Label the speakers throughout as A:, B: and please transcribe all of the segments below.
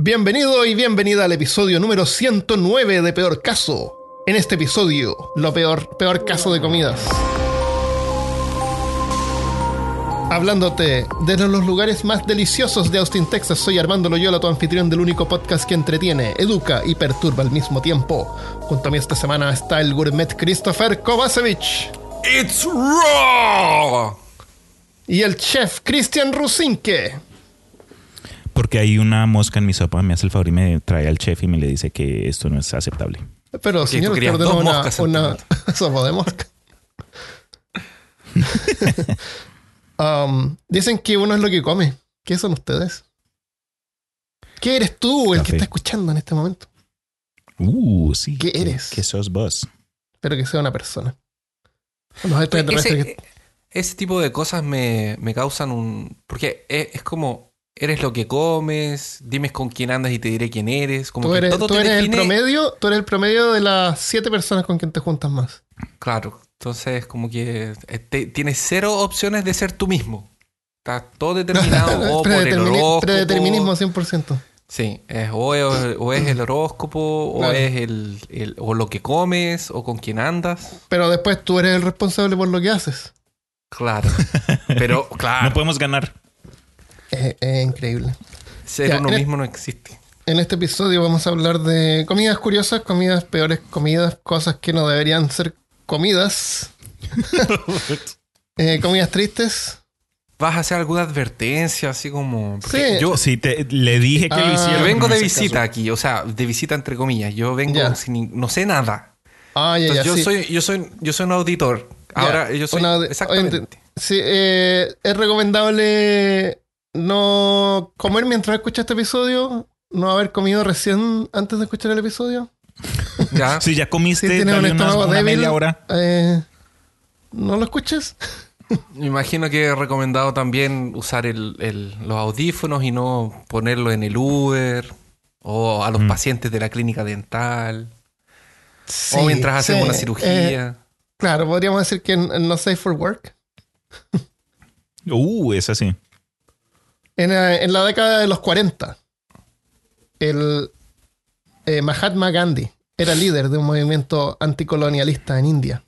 A: Bienvenido y bienvenida al episodio número 109 de Peor Caso. En este episodio, lo peor, peor caso de comidas. Hablándote de los lugares más deliciosos de Austin, Texas, soy Armando Loyola, tu anfitrión del único podcast que entretiene, educa y perturba al mismo tiempo. Junto a mí esta semana está el gourmet Christopher Kovacevic.
B: It's raw.
A: Y el chef Christian Rusinke.
C: Porque hay una mosca en mi sopa, me hace el favor y me trae al chef y me le dice que esto no es aceptable.
A: Pero, señor, usted ordenó una, sopa de mosca. Um, dicen que uno es lo que come. ¿Qué son ustedes? ¿Qué eres tú el que está escuchando en este momento?
C: Uh, sí.
A: ¿Qué eres?
C: ¿Qué sos vos?
A: Espero que sea una persona. Los que-
B: Ese, ese tipo de cosas me, me causan un... Porque es, es como, eres lo que comes, dime con quién andas y te diré quién eres. Como
A: tú
B: que
A: eres,
B: todo
A: tú
B: te
A: eres el promedio, tú eres el promedio de las siete personas con quien te juntas más.
B: Claro, entonces como que eh, te- tienes cero opciones de ser tú mismo. Está todo determinado o por el horóscopo.
A: Predeterminismo 100%.
B: Sí, es, o, es, o es el horóscopo,
A: Claro.
B: o es el, el- o lo que comes, o con quién andas.
A: Pero después tú eres el responsable por lo que haces.
B: Claro. Pero, claro,
C: No podemos ganar.
A: Es, es increíble.
B: ser
A: Ya,
B: uno
A: el-
B: mismo no existe.
A: En este episodio vamos a hablar de comidas curiosas, comidas peores comidas, cosas que no deberían ser comidas, eh, comidas tristes.
B: ¿Vas a hacer alguna advertencia así como...?
A: Sí.
B: Yo,
C: Sí, te- le dije que
A: Ah.
C: lo hiciera.
B: yo vengo de visita
C: caso.
B: aquí, o sea, de visita entre comillas. Yo vengo sin... No sé nada.
A: Ah, ya,
B: yo,
A: sí.
B: soy, yo, soy, yo soy un auditor. Ahora, yo soy...
A: una-
B: exactamente.
A: Sí, eh, es recomendable no comer mientras escuchas este episodio, no haber comido recién antes de escuchar el episodio.
B: Ya.
C: Si ya comiste,
A: Si tienes un estómago
C: una
A: débil,
C: media hora.
A: eh, no lo escuches.
B: Me imagino que he recomendado también usar el, el- los audífonos y no ponerlo en el Uber o a los
C: Mm.
B: pacientes de la clínica dental
A: Sí,
B: o mientras hacemos
A: sí,
B: una
A: eh,
B: cirugía.
A: claro, podríamos decir que no safe for work.
C: Uh, es así.
A: En, eh, en la década de los 40, el eh, Mahatma Gandhi era líder de un movimiento anticolonialista en India,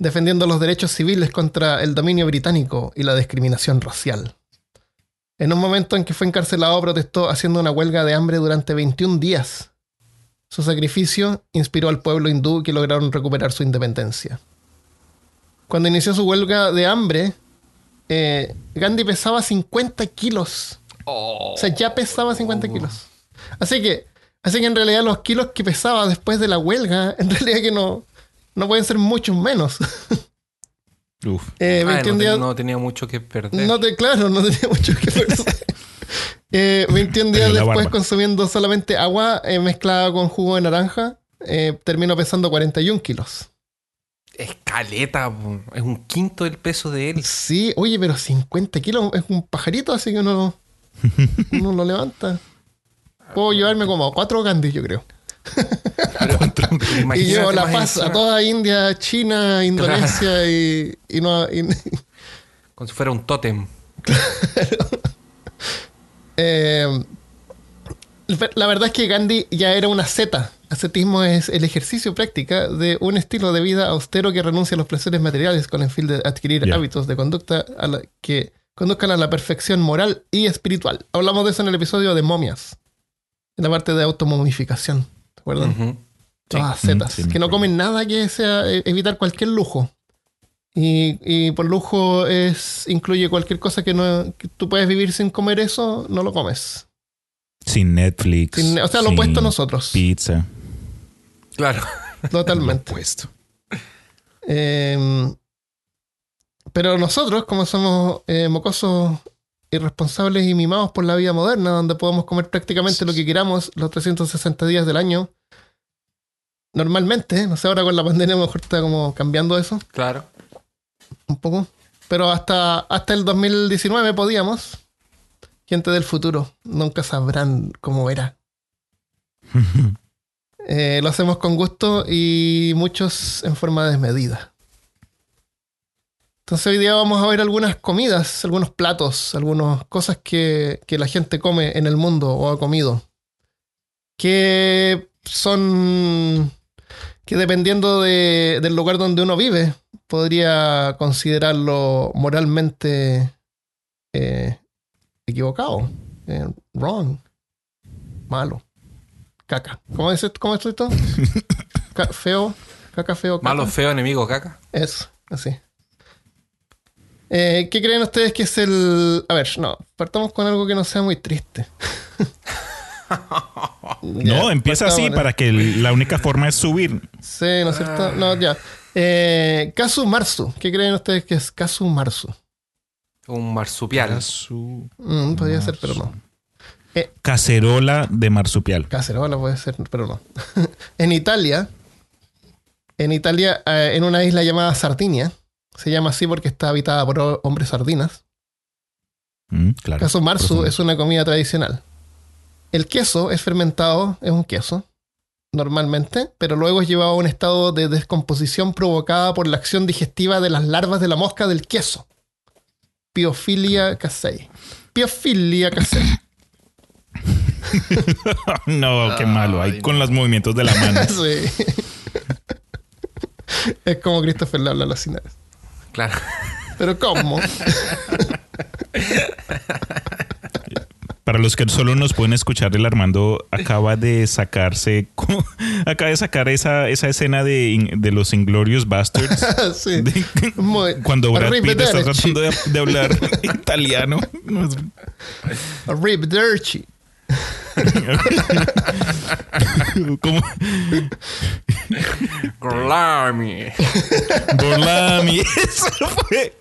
A: defendiendo los derechos civiles contra el dominio británico y la discriminación racial. En un momento en que fue encarcelado, protestó haciendo una huelga de hambre durante 21 días. Su sacrificio inspiró al pueblo hindú que lograron recuperar su independencia. Cuando inició su huelga de hambre, eh, Gandhi pesaba 50 kilos.
B: Oh.
A: O sea, ya pesaba 50 kilos. Así que, así que en realidad los kilos que pesaba después de la huelga, en realidad que no, no pueden ser muchos menos.
C: Uf.
A: Eh,
B: Ah, no,
A: 21
B: ten-
A: días.
B: no tenía mucho que perder.
A: No te, claro, no tenía mucho que perder. Eh, 21 días
C: Perdió la
A: después,
C: barba.
A: consumiendo solamente agua eh, mezclada con jugo de naranja, eh, terminó pesando 41 kilos.
B: Escaleta, es un quinto del peso de él.
A: Sí, oye, pero 50 kilos es un pajarito, así que uno, uno lo levanta. Puedo llevarme como cuatro Gandhi, yo creo. Y llevo la paz a toda India, China, Indonesia y, y no. y-
B: Como si fuera un tótem.
A: eh, la verdad es que Gandhi ya era una zeta. Ascetismo es el ejercicio práctica de un estilo de vida austero que renuncia a los placeres materiales con el fin de adquirir hábitos de conducta a la- que conduzcan a la perfección moral y espiritual. Hablamos de eso en el episodio de momias, en la parte de automomificación. ¿Te acuerdas?
B: Ujú.
A: Todas
C: Sí. Mm, sí,
A: que no comen nada que sea eh, evitar cualquier lujo. Y, y por lujo es incluye cualquier cosa que no que tú puedes vivir sin comer eso, no lo comes.
C: Sin Netflix.
A: Sin- o sea, lo opuesto a nosotros.
C: Pizza.
B: Claro.
A: Totalmente.
C: Lo opuesto.
A: Eh, pero nosotros, como somos eh, mocosos irresponsables y mimados por la vida moderna, donde podemos comer prácticamente lo que queramos los 360 días del año, normalmente, no sé, ahora con la pandemia a lo mejor está como cambiando eso.
B: Claro.
A: un poco. Pero hasta, hasta el 2019 podíamos. Gente del futuro, nunca sabrán cómo era. Eh, lo hacemos con gusto y muchos en forma desmedida. Entonces hoy día vamos a ver algunas comidas, algunos platos, algunas cosas que, que la gente come en el mundo o ha comido. que son que dependiendo de- del lugar donde uno vive, podría considerarlo moralmente eh, equivocado, eh, wrong, malo, caca. ¿Cómo es esto? ¿Cómo es esto? Ca- feo, caca feo, caca.
B: Malo, feo, enemigo, caca.
A: Eso, así. Eh, ¿Qué creen ustedes que es el... A ver, no, partamos con algo que no sea muy triste.
C: No,
A: Ya,
C: empieza así para que el- la única forma es subir.
A: Sí, ¿no es cierto? No, ya. Eh, Kazu Marzu. ¿Qué creen ustedes que es Kazu Marzu?
B: Un marsupial.
A: Mm, podría ser, pero no.
C: Cacerola de marsupial.
A: Cacerola puede ser, pero no. en Italia, en Italia, eh, en una isla llamada Sardinia, se llama así porque está habitada por ho- hombres sardinas.
C: Mm, claro.
A: Caso marzu
C: Profundo.
A: es una comida tradicional. El queso es fermentado, es un queso, normalmente, pero luego es llevado a un estado de descomposición provocada por la acción digestiva de las larvas de la mosca del queso. Piofilia casei. Piofilia casei.
C: no, qué malo. Ahí
B: Ay,
C: con
B: no.
C: los movimientos de la mano.
A: Sí. es como Christopher le habla a los cines.
B: Claro.
A: Pero ¿cómo?
C: Para los que solo nos pueden escuchar, el Armando acaba de sacarse, acaba de sacar esa, esa escena de, de los Inglorious Bastards.
A: sí.
C: de-
A: Muy-
C: cuando Brad Pitt está tratando de, de hablar italiano.
A: Arrivederci.
C: Como
B: Glami.
C: Borlami. Eso fue.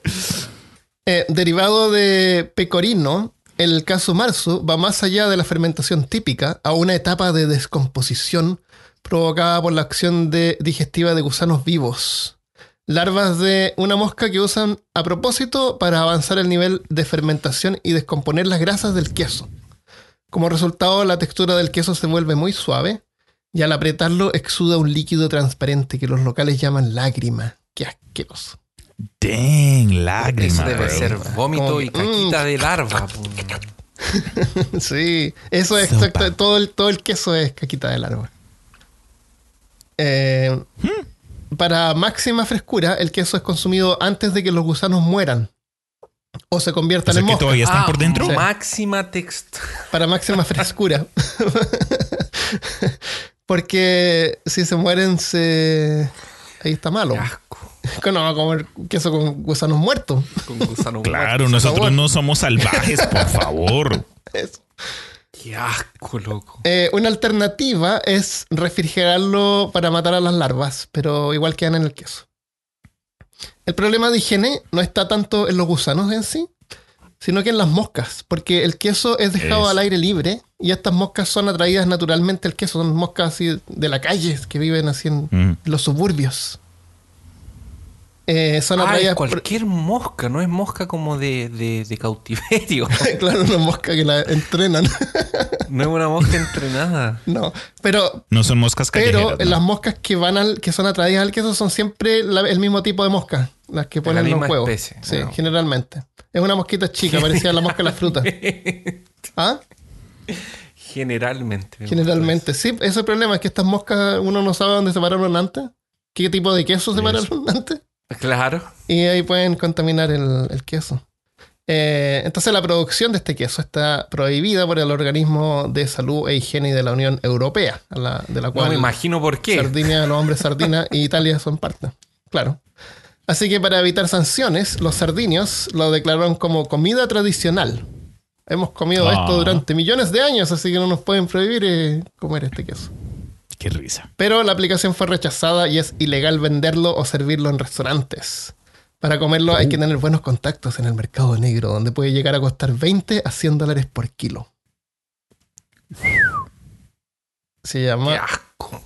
A: Eh, derivado de pecorino, el caso marzo va más allá de la fermentación típica a una etapa de descomposición provocada por la acción de- digestiva de gusanos vivos. Larvas de una mosca que usan a propósito para avanzar el nivel de fermentación y descomponer las grasas del queso. Como resultado, la textura del queso se vuelve muy suave y al apretarlo exuda un líquido transparente que los locales llaman lágrima. ¡Qué asqueroso!
C: Dang, lágrima.
B: Eso debe
C: bro.
B: ser vómito
A: Como
B: y
A: que, mm.
B: caquita de larva.
A: Sí, eso es exacto. Todo el, todo el queso es caquita del árbol. Eh, Para máxima frescura, el queso es consumido antes de que los gusanos mueran o se
C: O
A: conviertan
C: sea
A: en
C: que
A: mosca.
C: todavía están
B: Ah,
C: por dentro.
B: Máxima textura.
A: Para máxima frescura. Porque si se mueren, se. Ahí está malo.
B: Qué asco.
A: No va a comer queso con gusanos muertos.
B: Con gusano
C: Claro, nosotros no somos salvajes, por favor.
A: Eso.
B: Qué asco, loco.
A: Eh, una alternativa es refrigerarlo para matar a las larvas, pero igual quedan en el queso. El problema de higiene no está tanto en los gusanos en sí, sino que en las moscas, porque el queso es dejado al aire libre y estas moscas son atraídas naturalmente al queso, son moscas así de la calle que viven así en
C: Mm.
A: los suburbios. Eh, son
B: Ah, es
A: atraídas por-
B: cualquier mosca, no es mosca como de, de, de cautiverio.
A: claro, una mosca que la entrenan.
B: No es una mosca entrenada.
A: no, pero
C: No son moscas
A: Pero
C: callejeras. ¿no?
A: las moscas que van al, que son atraídas al queso son siempre la- el mismo tipo de mosca, las que
B: la
A: ponen los
B: misma
A: huevos.
B: especie,
A: Sí, generalmente. Es una mosquita chica, parecida a la mosca de la fruta. ¿Ah?
B: Generalmente. me
A: Generalmente. Sí, ese es el problema, es que estas moscas uno no sabe dónde se pararon antes, qué tipo de queso se pararon antes.
B: Claro.
A: y ahí pueden contaminar el, el queso. Eh, entonces la producción de este queso está prohibida por el Organismo de Salud e Higiene de la Unión Europea, la- de la
B: No
A: cual
B: me imagino por qué.
A: Sardinia, los hombres sardina y Italia son parte. Claro. Así que para evitar sanciones, los sardinios lo declararon como comida tradicional. Hemos comido
C: Ah.
A: esto durante millones de años, así que no nos pueden prohibir eh, comer este queso.
C: Qué risa.
A: Pero la aplicación fue rechazada y es ilegal venderlo o servirlo en restaurantes. Para comerlo hay que tener buenos contactos en el mercado negro, donde puede llegar a costar 20 a 100 dólares por kilo. Se
B: Qué
A: llama
B: asco.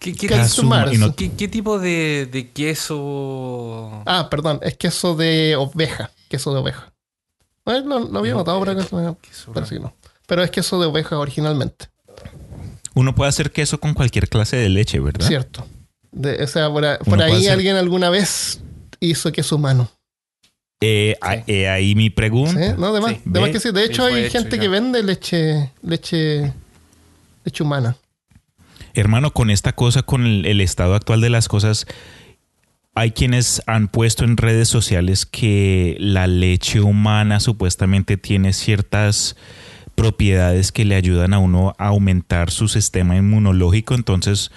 B: ¿Qué, qué,
C: no-
B: qué- qué tipo de, de queso?
A: Ah, perdón, es queso de oveja. Queso de oveja. Eh, lo, lo había notado
B: oveja.
A: pero que no. Pero es queso de oveja originalmente,
C: Uno puede hacer queso con cualquier clase de leche, ¿verdad?
A: cierto. De- o sea, por, a- ahí
C: hacer-
A: alguien alguna vez hizo queso humano.
C: Eh, ah, eh, ahí mi pregunta.
A: ¿Sí? No, de más.
B: Sí.
A: De más
C: Ve.
A: que sí. De hecho, hay
B: hecho
A: gente
B: ya.
A: que vende leche, leche, leche humana.
C: Hermano, con esta cosa, con el, el estado actual de las cosas, hay quienes han puesto en redes sociales que la leche humana supuestamente tiene ciertas propiedades que le ayudan a uno a aumentar su sistema inmunológico. Entonces,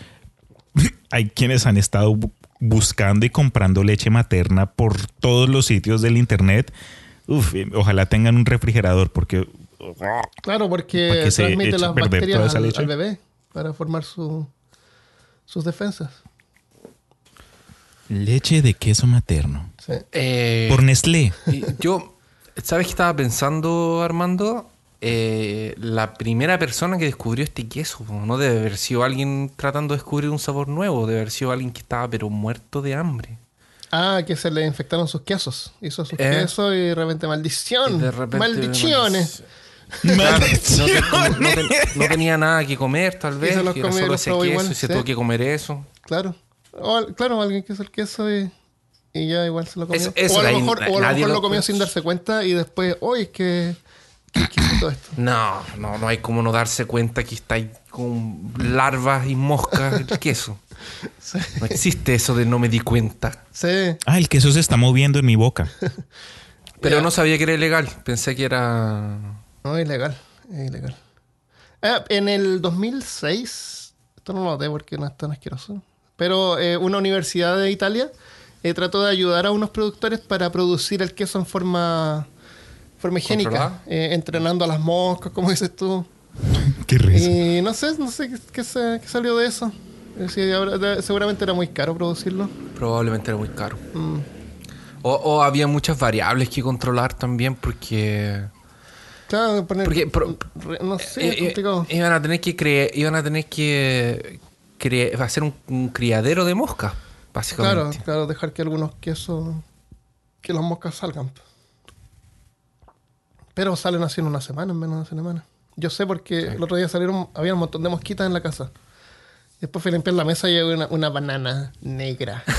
C: hay quienes han estado bu- buscando y comprando leche materna por todos los sitios del internet. Uf, eh, ojalá tengan un refrigerador porque
A: Claro,
C: ¿Para
A: porque transmite las bacterias al bebé para formar su, sus defensas.
C: leche de queso materno.
A: Sí.
B: Eh,
C: Por Nestlé.
B: yo, ¿sabes qué estaba pensando, Armando? Eh, la primera persona que descubrió este queso, no debe haber sido alguien tratando de descubrir un sabor nuevo, debe haber sido alguien que estaba pero muerto de hambre.
A: Ah, que se le infectaron sus quesos. Hizo sus
B: Eh.
A: quesos y de repente maldición.
B: Y de repente-
A: Maldiciones.
B: Claro, no, te- como no te- no tenía nada que comer, tal vez.
A: se los
B: y
A: y
B: solo
A: los
B: ese
A: probó
B: queso
A: igual,
B: y se
A: sí.
B: tuvo que comer eso.
A: Claro. O claro, alguien que hizo el queso y, y ya igual se lo comió.
B: Eso- eso
A: o a lo mejor, o a lo, mejor
B: lo-
A: lo comió sin darse cuenta y después, oye, es que. ¿Qué, qué hizo todo esto?
B: No, no, no hay como no darse cuenta que está ahí con larvas y moscas el queso. No existe eso de no me di cuenta.
A: Sí.
C: Ah, el queso se está moviendo en mi boca.
B: Pero no sabía que era ilegal. Pensé que era.
A: No, es ilegal. Es ilegal. Ah, en el 2006, esto no lo noté porque no es tan asqueroso, pero eh, una universidad de Italia eh, trató de ayudar a unos productores para producir el queso en forma, forma higiénica, eh, entrenando a las moscas, como dices tú.
C: Qué risa.
A: Y no sé, no sé qué, qué se- qué salió de eso. Sí, habrá- de- seguramente era muy caro producirlo.
B: Probablemente era muy caro.
A: Mm.
B: O, o había muchas variables que controlar también porque.
A: Claro, poner,
B: Porque, pro-
A: no sé, es
B: eh, eh,
A: complicado.
B: iban a tener que cre- iban a tener que cre- hacer un, un criadero de moscas, básicamente.
A: claro, dejar que algunos quesos, que las moscas salgan. Pero salen así en una semana, en menos de una semana. Yo sé porque el otro día salieron, había un montón de mosquitas en la casa. Después fui a limpiar la mesa y había una, una banana negra.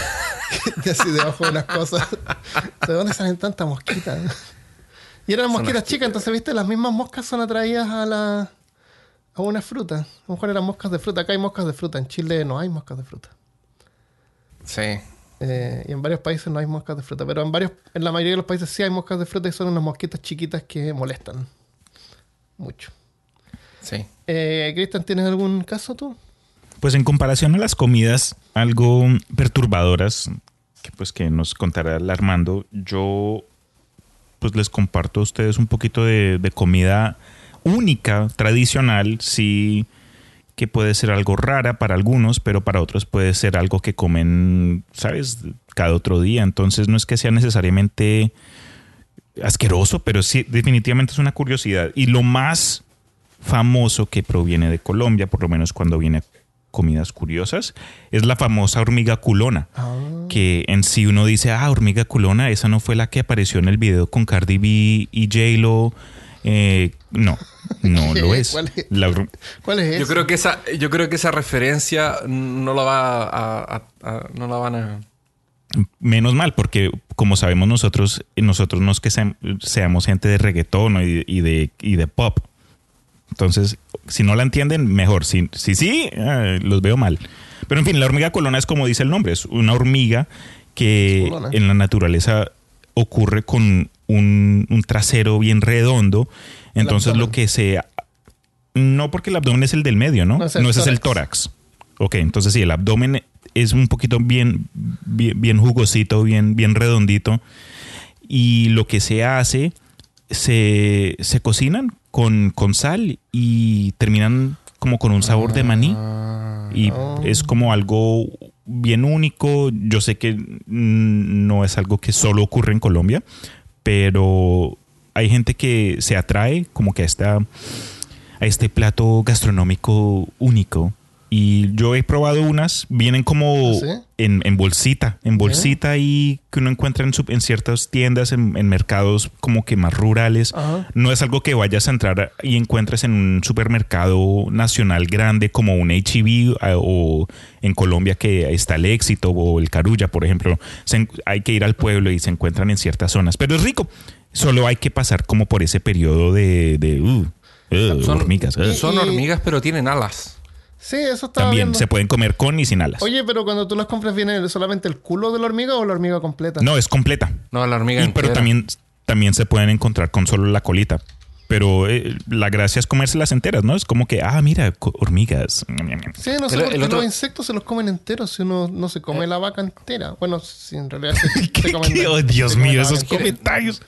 A: Y así debajo de unas cosas. ¿De dónde salen tantas mosquitas? Y eran mosquitas chicas, entonces, viste, las mismas moscas son atraídas a la a una fruta. A lo mejor eran moscas de fruta. Acá hay moscas de fruta. En Chile no hay moscas de fruta.
B: Sí.
A: Eh, y en varios países no hay moscas de fruta, pero en varios, en la mayoría de los países sí hay moscas de fruta y son unas mosquitas chiquitas que molestan mucho.
B: Sí.
A: Eh, Cristian, ¿tienes algún caso tú?
C: Pues en comparación a las comidas algo perturbadoras que pues que nos contará el Armando, yo pues les comparto a ustedes un poquito de, de comida única, tradicional, sí que puede ser algo rara para algunos, pero para otros puede ser algo que comen, ¿sabes? Cada otro día. Entonces no es que sea necesariamente asqueroso, pero sí definitivamente es una curiosidad. Y lo más famoso que proviene de Colombia, por lo menos cuando viene comidas curiosas, es la famosa hormiga culona. Que en sí uno dice, ah, hormiga culona, esa no fue la que apareció en el video con Cardi B y J-Lo. Eh, no, no lo es.
A: ¿Cuál es?
C: La hor-
A: ¿Cuál es
B: Yo creo que esa, yo creo que esa referencia no la va a, a- a- no la van a.
C: Menos mal, porque como sabemos nosotros, nosotros no es que seam- seamos gente de reggaetón y de, y de, y de pop. Entonces, si no la entienden, mejor. Si sí, sí, eh, los veo mal. Pero en fin, la hormiga colona es como dice el nombre, es una hormiga que en la naturaleza ocurre con un, un trasero bien redondo. Entonces lo que se... No porque el abdomen es el del medio, ¿no?
A: No,
C: No,
A: es el
C: ese es el tórax. Ok, entonces sí, el abdomen es un poquito bien, bien, bien jugosito, bien, bien redondito. Y lo que se hace, se, se cocinan con, con sal y terminan como con un sabor de maní. Y
A: Oh.
C: es como algo bien único. Yo sé que no es algo que solo ocurre en Colombia, pero hay gente que se atrae como que a, esta, a este plato gastronómico único Y yo he probado unas, vienen como
A: ¿Ah, sí?
C: en, en bolsita, en bolsita y que uno encuentra en, su- en ciertas tiendas, en, en mercados como que más rurales.
A: Ajá.
C: No es algo que vayas a entrar y encuentres en un supermercado nacional grande como un HEB o en Colombia que está el Éxito o el Carulla, por ejemplo. Se hay que ir al pueblo y se encuentran en ciertas zonas. Pero es rico. Solo hay que pasar como por ese periodo de, de uh, uh,
B: Son-
C: hormigas. uh.
B: Son hormigas, pero tienen alas.
A: Sí, eso estaba
C: También
A: viendo.
C: se pueden comer con y sin alas.
A: Oye, pero cuando tú las compras, ¿viene solamente el culo de la hormiga o la hormiga completa?
C: No, es completa.
B: No, la hormiga
C: Y- pero también, también se pueden encontrar con solo la colita. Pero eh, la gracia es comérselas enteras, ¿no? Es como que, ah, mira, hormigas.
A: Sí, no sé por qué
B: otro-
A: los insectos se los comen enteros si uno no se
C: Eh.
A: come la vaca entera. Bueno, si en realidad se, se
C: ¿Qué-
A: comen
C: qué-
A: la-
C: oh, Dios mío, esos comentarios.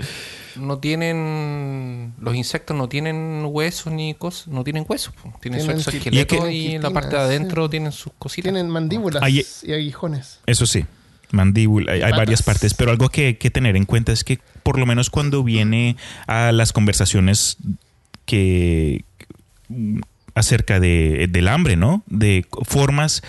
B: No tienen. Los insectos no tienen huesos ni cosas. No tienen huesos. Tienen,
A: Tienen
B: su exoesqueleto
C: y
A: que-
B: en la parte de adentro tienen sus cositas.
A: Tienen mandíbulas
C: Ahí-
A: y aguijones.
C: Eso sí, mandíbula, hay, hay varias partes, pero algo que hay que tener en cuenta es que por lo menos cuando viene a las conversaciones que acerca de, del hambre, ¿no? De formas,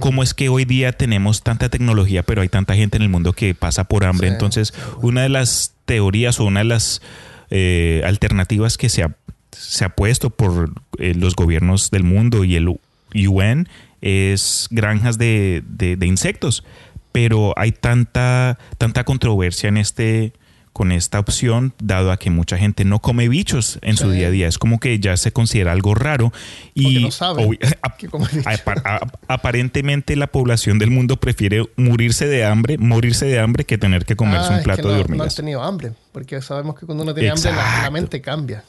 C: cómo es que hoy día tenemos tanta tecnología, pero hay tanta gente en el mundo que pasa por hambre.
A: Sí,
C: Entonces, una de las teorías o una de las eh, alternativas que se ha, se ha puesto por eh, los gobiernos del mundo y el UN es granjas de, de- de insectos. Pero hay tanta, tanta controversia en este con esta opción, dado a que mucha gente no come bichos en su
A: Sí.
C: día a día. Es como que ya se considera algo raro. Y
A: no sabe
C: aparentemente la población del mundo prefiere morirse de hambre, morirse de hambre que tener que comerse
A: Ah,
C: un
A: es
C: plato
A: que no,
C: de
A: No
C: hormigas.
A: han tenido hambre, porque sabemos que cuando uno tiene hambre la, mente cambia.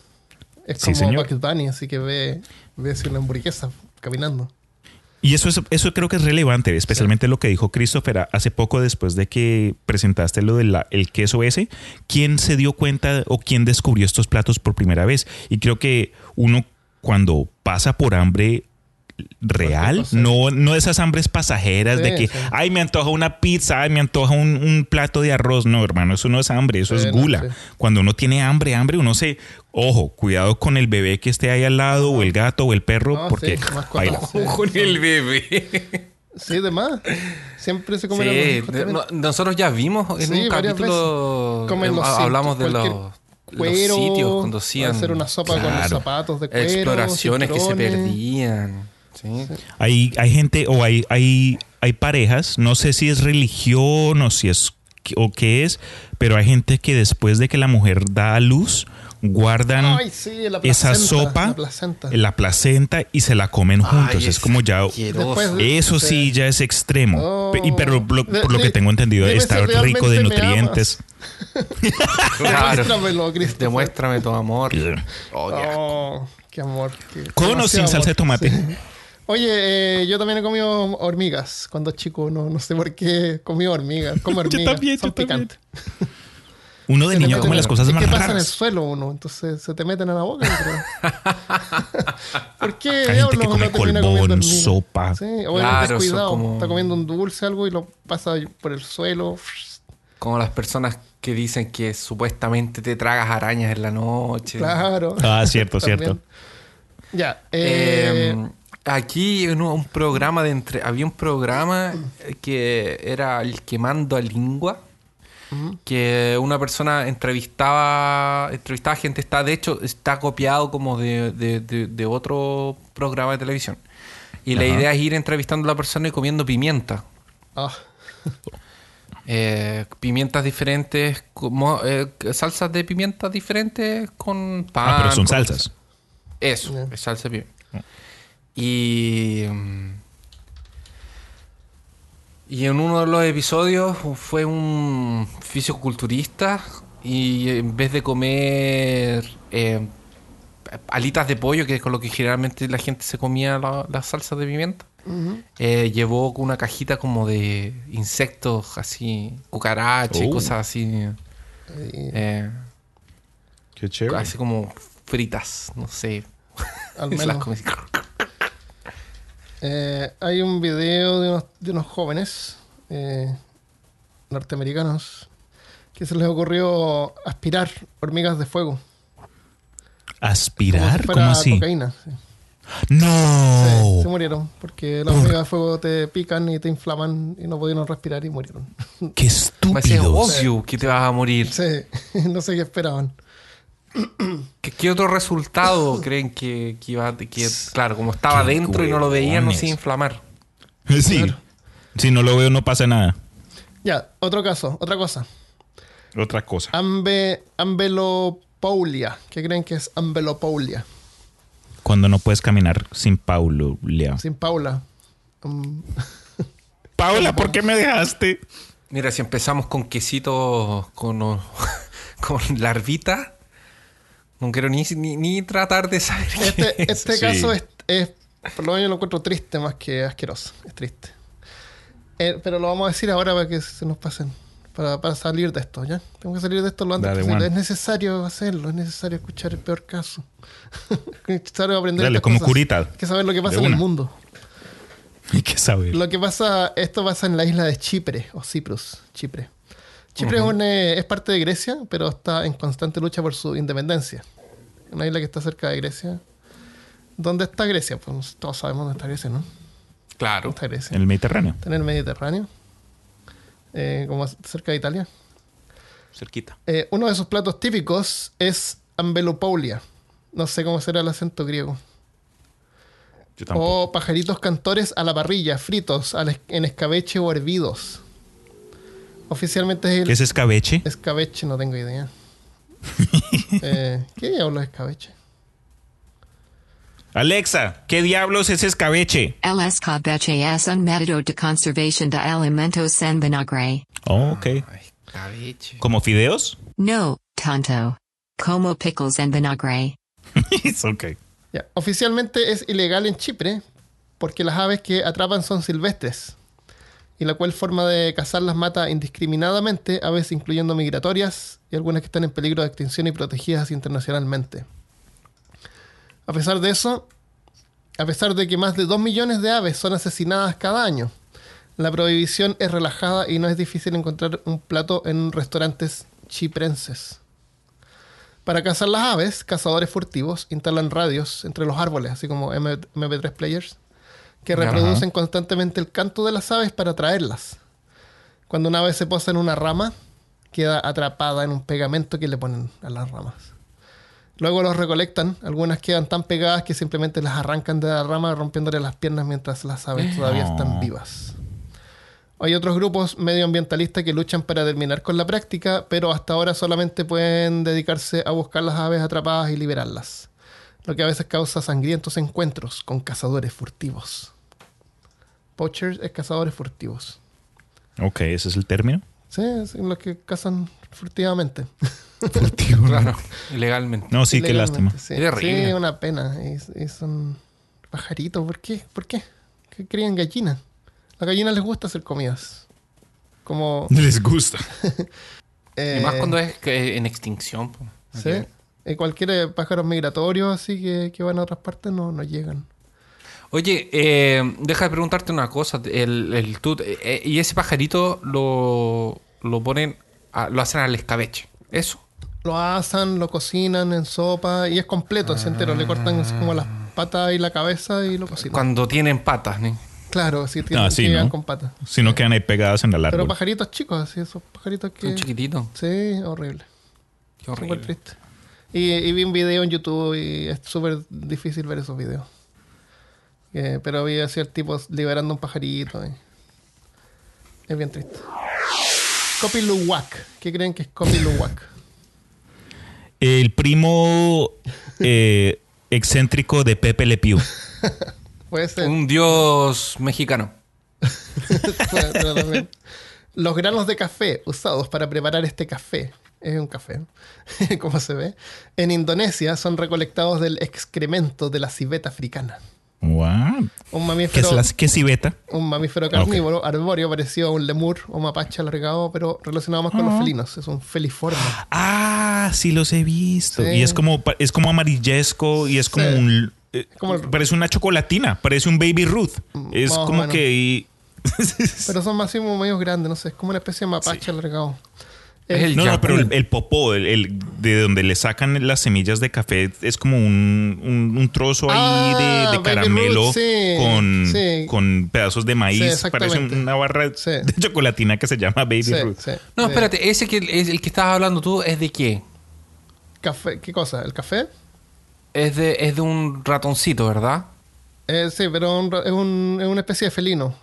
A: Es
C: Sí,
A: como
C: señor.
A: Bugs Bunny, así que ve, ve así una hamburguesa caminando.
C: Y eso, es, eso creo que es relevante, especialmente lo que dijo Christopher hace poco después de que presentaste lo del el queso ese. ¿Quién se dio cuenta o quién descubrió estos platos por primera vez? Y creo que uno cuando pasa por hambre real, no, no esas hambres pasajeras
A: Sí,
C: de que,
A: sí.
C: ay, me antoja una pizza, ay, me antoja un, un plato de arroz. No, hermano, eso no es hambre, eso
A: Sí,
C: es
A: no,
C: gula.
A: sí.
C: Cuando uno tiene hambre, hambre, uno se, ojo, cuidado con el bebé que esté ahí al lado, o el gato, o el perro,
A: No,
C: porque
A: sí,
C: baila.
A: sí.
B: Con el bebé.
A: Sí, de más. Siempre se
B: Sí,
A: comen los
B: de-
A: constantemente.
B: no- nosotros ya vimos en
A: Sí,
B: un capítulo.
A: veces.
B: Eh,
A: los
B: hablamos de los, los
A: cuero,
B: sitios cuando hacían
A: hacer una sopa con los zapatos de cuero.
B: exploraciones que se perdían. Sí.
C: Hay, hay gente o hay, hay, hay parejas, no sé si es religión o si es o qué es, pero hay gente que después de que la mujer da a luz, guardan
A: Ay, sí, la
C: esa sopa,
A: La placenta.
C: la placenta y se la comen juntos.
B: Ay,
C: es como ya...
A: Después
C: Eso sí ya es extremo.
A: Oh.
C: Y pero lo-
A: De-
C: por lo que tengo entendido
A: dime
C: está
A: si
C: rico de nutrientes.
B: Claro.
A: Demuéstramelo, Christopher.
B: Demuéstrame tu amor. Oh, qué.
A: Oh, qué amor. qué-
C: Con o sin salsa de tomate.
A: Sí. Oye, eh, yo también he comido hormigas cuando chico, no, no sé por qué comí hormigas. Como
C: Yo
A: hormigas,
C: también,
A: son
C: yo también.
A: picantes.
C: Uno de
A: Se
C: niño come las cosas
A: es
C: más
A: que pasa en el
C: raras.
A: suelo uno, entonces se te meten a la boca. yo creo. ¿Por qué
C: Hay gente
A: diablos
C: que come colbón,
A: comiendo hormigas?
C: sopa.
A: Sí, o
B: Claro,
A: es descuidado.
B: como-
A: Está comiendo un dulce algo y lo pasa por el suelo.
B: Como las personas que dicen que supuestamente te tragas arañas en la noche.
A: Claro.
C: Ah, cierto,
A: También.
C: cierto.
A: Ya. Eh,
B: Eh, aquí en un, programa de entre había un programa que era el quemando a lengua que una persona entrevistaba entrevistaba gente está de hecho está copiado como de, de- de- de otro programa de televisión. Y la idea es ir entrevistando a la persona y comiendo pimienta.
A: Ah,
B: Eh, pimientas diferentes como eh, salsas de pimientas diferentes con pan
C: Ah, pero son salsas.
B: eso, es salsa de pimienta. Y. Y en uno de los episodios fue un fisiculturista y en vez de comer eh, alitas de pollo, que es con lo que generalmente la gente se comía la, la salsa de pimienta, eh, llevó una cajita como de insectos así, cucarachas y
C: Oh.
B: cosas así,
A: Eh,
C: Qué chévere.
B: así como fritas, no sé.
A: al
B: Las
A: menos. Eh, hay un video de unos, de unos jóvenes eh, norteamericanos que se les ocurrió aspirar hormigas de fuego. Como
C: ¿Aspirar?
A: si
C: ¿Cómo así?
A: cocaína. sí.
C: ¡No!
A: Sí, se murieron porque las hormigas de fuego te pican y te inflaman y no pudieron respirar y murieron.
C: ¡Qué
B: Me obvio que te vas a morir.
A: Sí, no sé qué esperaban.
B: ¿Qué, qué otro resultado creen que, que iba a... Que, claro, como estaba dentro y no lo veían, no se iba a inflamar.
C: Sí. Si no lo veo, no pasa nada.
A: Ya, otro caso, otra cosa.
C: Otra cosa.
A: Ambe, ambelopaulia. ¿Qué creen que es ambelopaulia?
C: Cuando no puedes caminar sin Paulo, Lea.
A: Sin Paula. Um,
C: Paula, ¿por qué me dejaste?
B: Mira, si empezamos con quesitos con, con larvita, no quiero ni, ni, ni tratar de saber qué
A: Este,
B: es.
A: este
C: Sí.
A: caso es, es- por lo menos lo encuentro triste más que asqueroso. Es triste. Eh, pero lo vamos a decir ahora para que se nos pasen. Para, para salir de esto, ¿ya? Tengo que salir de esto lo antes
C: Dale,
A: posible. Es necesario hacerlo, es necesario escuchar el peor caso. es necesario aprender
C: Dale, como
A: cosas.
C: curita.
A: Hay que saber lo que pasa en el mundo.
C: Hay que saber.
A: Lo que pasa, esto pasa en la isla de Chipre, o Cyprus, Chipre. Chipre es, un, eh, es parte de Grecia, pero está en constante lucha por su independencia. Una isla que está cerca de Grecia. ¿Dónde está Grecia? Pues todos sabemos dónde está Grecia, ¿no?
B: Claro.
A: ¿Dónde está Grecia?
C: En el Mediterráneo.
A: Está en el Mediterráneo, eh, como cerca de Italia.
C: Cerquita.
A: Eh, uno de sus platos típicos es ambelopaulia. No sé cómo será el acento griego.
C: Yo.
A: O pajaritos cantores a la parrilla, fritos al es- en escabeche o hervidos. Oficialmente es el
C: ¿Qué es escabeche?
A: escabeche, no tengo idea. eh, ¿Qué diablo es escabeche?
C: Alexa, ¿qué diablos es escabeche?
D: El escabeche es un método de conservación de alimentos en vinagre.
C: Oh, ok.
B: Ay, cabeche.
C: ¿Como fideos?
D: No, tanto. Como pickles en vinagre.
C: Es ok.
A: Ya, Oficialmente es ilegal en Chipre porque las aves que atrapan son silvestres y la cual forma de cazarlas mata indiscriminadamente, aves incluyendo migratorias y algunas que están en peligro de extinción y protegidas internacionalmente. A pesar de eso, a pesar de que más de 2 millones de aves son asesinadas cada año, la prohibición es relajada y no es difícil encontrar un plato en restaurantes chiprenses. Para cazar las aves, cazadores furtivos instalan radios entre los árboles, así como M- MP3 players, que
B: Ajá.
A: reproducen constantemente el canto de las aves para atraerlas. Cuando una ave se posa en una rama, queda atrapada en un pegamento que le ponen a las ramas. Luego los recolectan, algunas quedan tan pegadas que simplemente las arrancan de la rama rompiéndole las piernas mientras las aves todavía están vivas. Hay otros grupos medioambientalistas que luchan para terminar con la práctica, pero hasta ahora solamente pueden dedicarse a buscar las aves atrapadas y liberarlas, lo que a veces causa sangrientos encuentros con cazadores furtivos. Poachers es cazadores furtivos.
C: Ok, ese es el término.
A: Sí, es los que cazan furtivamente.
B: Claro, ilegalmente.
C: No, sí, qué lástima.
A: Sí. Sí, una pena. Y, y son pajaritos. ¿Por qué? ¿Por qué? ¿Qué crían gallinas? A las gallinas les gusta hacer comidas. Como...
C: Les gusta.
A: eh,
B: Y más cuando es que en extinción.
A: Sí. Eh, cualquier eh, pájaros migratorios así que, que van a otras partes no, no llegan.
B: Oye, eh, deja de preguntarte una cosa. El, el tú- eh, y ese pajarito lo, lo ponen, a- lo hacen al escabeche. Eso.
A: Lo asan, lo cocinan en sopa y es completo, es entero. Le cortan así como las patas y la cabeza y lo cocinan.
B: Cuando tienen patas, ¿no?
A: Claro, sí, tienen,
C: Ah, sí,
A: llegan
C: ¿no?
A: con patas.
C: Si no quedan ahí pegadas en el
A: Pero
C: árbol.
A: pajaritos chicos, así, esos pajaritos que...
B: Son chiquititos.
A: Sí, horrible.
B: Qué
A: Súper
B: horrible.
A: triste. Y, y vi un video en YouTube y es súper difícil ver esos videos. Eh, pero vi así al tipo liberando un pajarito. y- Es bien triste. Copy Luwak. ¿Qué creen que es Copy Luwak?
C: El primo eh, excéntrico de Pepe Le Pew.
A: Puede ser.
B: Un dios mexicano.
A: Los granos de café usados para preparar este café, es un café, como se ve, en Indonesia son recolectados del excremento de la civeta africana.
C: What?
A: Un
C: ¿Qué
A: mamífero,
C: es, qué es civeta?
A: un mamífero carnívoro, arbóreo, parecido a un lemur o mapache alargado, pero relacionado más con los felinos. Es un feliforme.
C: Ah, sí los he visto.
A: Sí.
C: Y es como, es como amarillesco y es como
A: Sí.
C: un... eh,
A: Como el-
C: parece una chocolatina, parece un Baby Ruth. Es
A: más o
C: como
A: menos.
C: que... y-
A: Pero son más como medios grandes, no sé, es como una especie de mapache
C: Sí.
A: alargado.
B: Es el
C: No, no, pero el, el popó, el, el- de donde le sacan las semillas de café, es como un, un- un trozo ahí
A: Ah,
C: de, de
A: baby
C: caramelo
A: root, sí,
C: con,
A: sí.
C: con pedazos de maíz. Parece una barra
A: Sí.
C: de chocolatina que se llama Baby
A: Sí,
C: Root.
A: sí.
B: No, espérate, ese que es el que estabas hablando tú es de qué?
A: Café, ¿Qué cosa? ¿El café?
B: Es de, es de un ratoncito, ¿verdad?
A: Eh, sí, pero un es, un- es una especie de felino.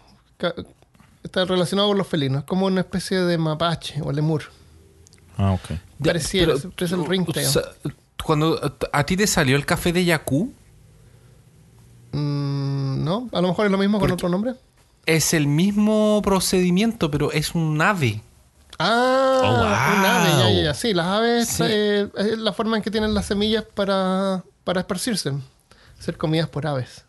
A: Está relacionado con los felinos. Es como una especie de mapache o lemur.
C: Ah, ok.
B: Pero
A: es el ringtail.
B: o sea, Cuando a ti te salió el café de Yaku,
A: Mm, ¿No? A lo mejor es lo mismo con otro nombre.
B: es el mismo procedimiento, pero es un ave.
A: Ah,
C: Oh,
A: un ave, ya,
C: wow.
A: ya, ya. Sí, las aves
B: Sí.
A: eh, es la forma en que tienen las semillas para, para esparcirse. Ser comidas por aves.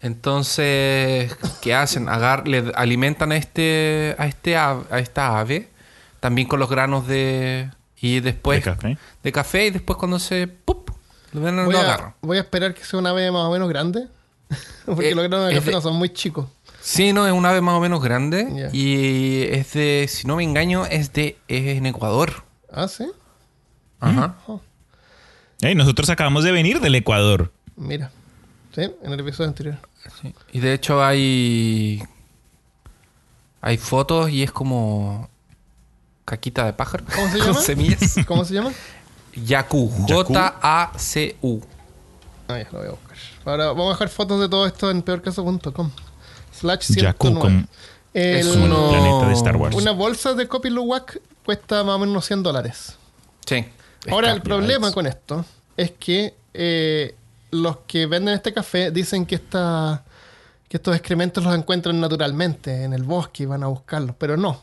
B: Entonces, ¿qué hacen? Agar le alimentan a este a este ave- a esta ave también con los granos de y después
C: ¿De café?
B: de café, y después cuando se ¡pup! lo, ven-
A: Voy
B: lo
A: a, voy a esperar que sea una ave más o menos grande. Porque
B: Eh,
A: los granos de café
B: de-
A: no son muy chicos.
B: Sí, no, es un ave más o menos grande y es de, si no me engaño, es de es en Ecuador.
A: Ah, sí.
B: Ajá.
C: Ey, nosotros acabamos de venir del Ecuador.
A: Mira. Sí, en el episodio anterior.
B: Sí. Y de hecho hay hay fotos y es como caquita de pájaro
A: ¿Cómo se
B: con
A: llama?
B: semillas.
A: ¿Cómo se llama?
B: Yaku,
C: Yaku.
B: J A C U.
A: Ah, ya lo voy a buscar. Ahora vamos a dejar fotos de todo esto en peorcaso.com. Slash
C: Yaku,
A: 109.
C: como,
A: El-
B: Es
C: como el
B: uno-
C: planeta de Star Wars.
A: Una bolsa de Copy Luwak cuesta más o menos unos 100 dólares.
B: Sí.
A: Ahora, el problema con esto es que eh, los que venden este café dicen que, esta, que estos excrementos los encuentran naturalmente en el bosque y van a buscarlos, pero no.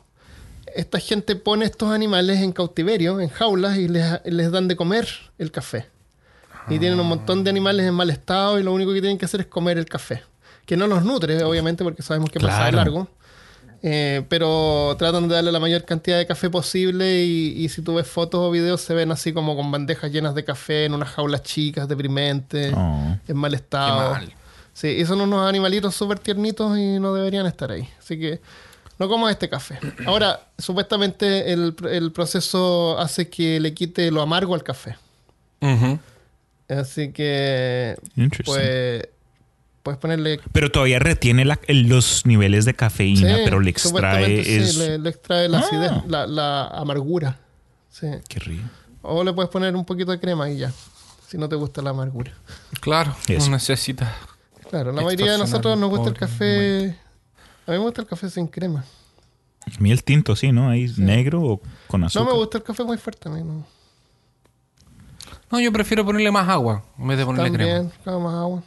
A: Esta gente pone estos animales en cautiverio, en jaulas, y les, les dan de comer el café. Y tienen un montón de animales en mal estado y lo único que tienen que hacer es comer el café. Que no los nutre, obviamente, porque sabemos que pasa
C: Claro.
A: largo. Eh, pero tratan de darle la mayor cantidad de café posible y, y si tú ves fotos o videos se ven así como con bandejas llenas de café en unas jaulas chicas, deprimentes,
C: Oh.
A: en mal estado.
B: mal.
A: Sí, y son unos animalitos súper tiernitos y no deberían estar ahí. Así que no comas este café. Ahora, supuestamente el, el proceso hace que le quite lo amargo al café.
B: Ujú.
A: Así que pues puedes ponerle
C: Pero todavía retiene la- los niveles de cafeína,
A: Sí,
C: pero le extrae.
A: sí,
C: es...
A: le, le extrae la
C: Ah.
A: acidez, la, la amargura. Sí.
C: Qué rico.
A: O le puedes poner un poquito de crema y ya. Si no te gusta la amargura.
B: Claro,
C: Eso.
B: no necesitas.
A: Claro, la mayoría de nosotros nos gusta el café. A mí me gusta el café sin crema.
C: A mí el tinto, sí, ¿no? Ahí negro o con azúcar.
A: No me gusta el café muy fuerte a mí. No.
B: No, yo prefiero ponerle más agua en vez de ponerle crema.
A: También, cada más agua.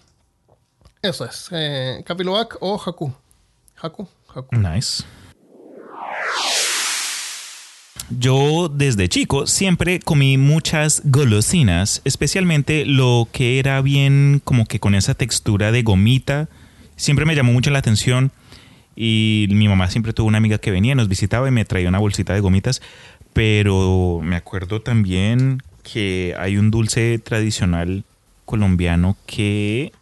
A: Eso es. Eh, Capiloac o Haku. Haku. Haku.
C: Nice. Yo desde chico siempre comí muchas golosinas, especialmente lo que era bien como que con esa textura de gomita. Siempre me llamó mucho la atención y mi mamá siempre tuvo una amiga que venía, nos visitaba y me traía una bolsita de gomitas. Pero me acuerdo también que hay un dulce tradicional colombiano que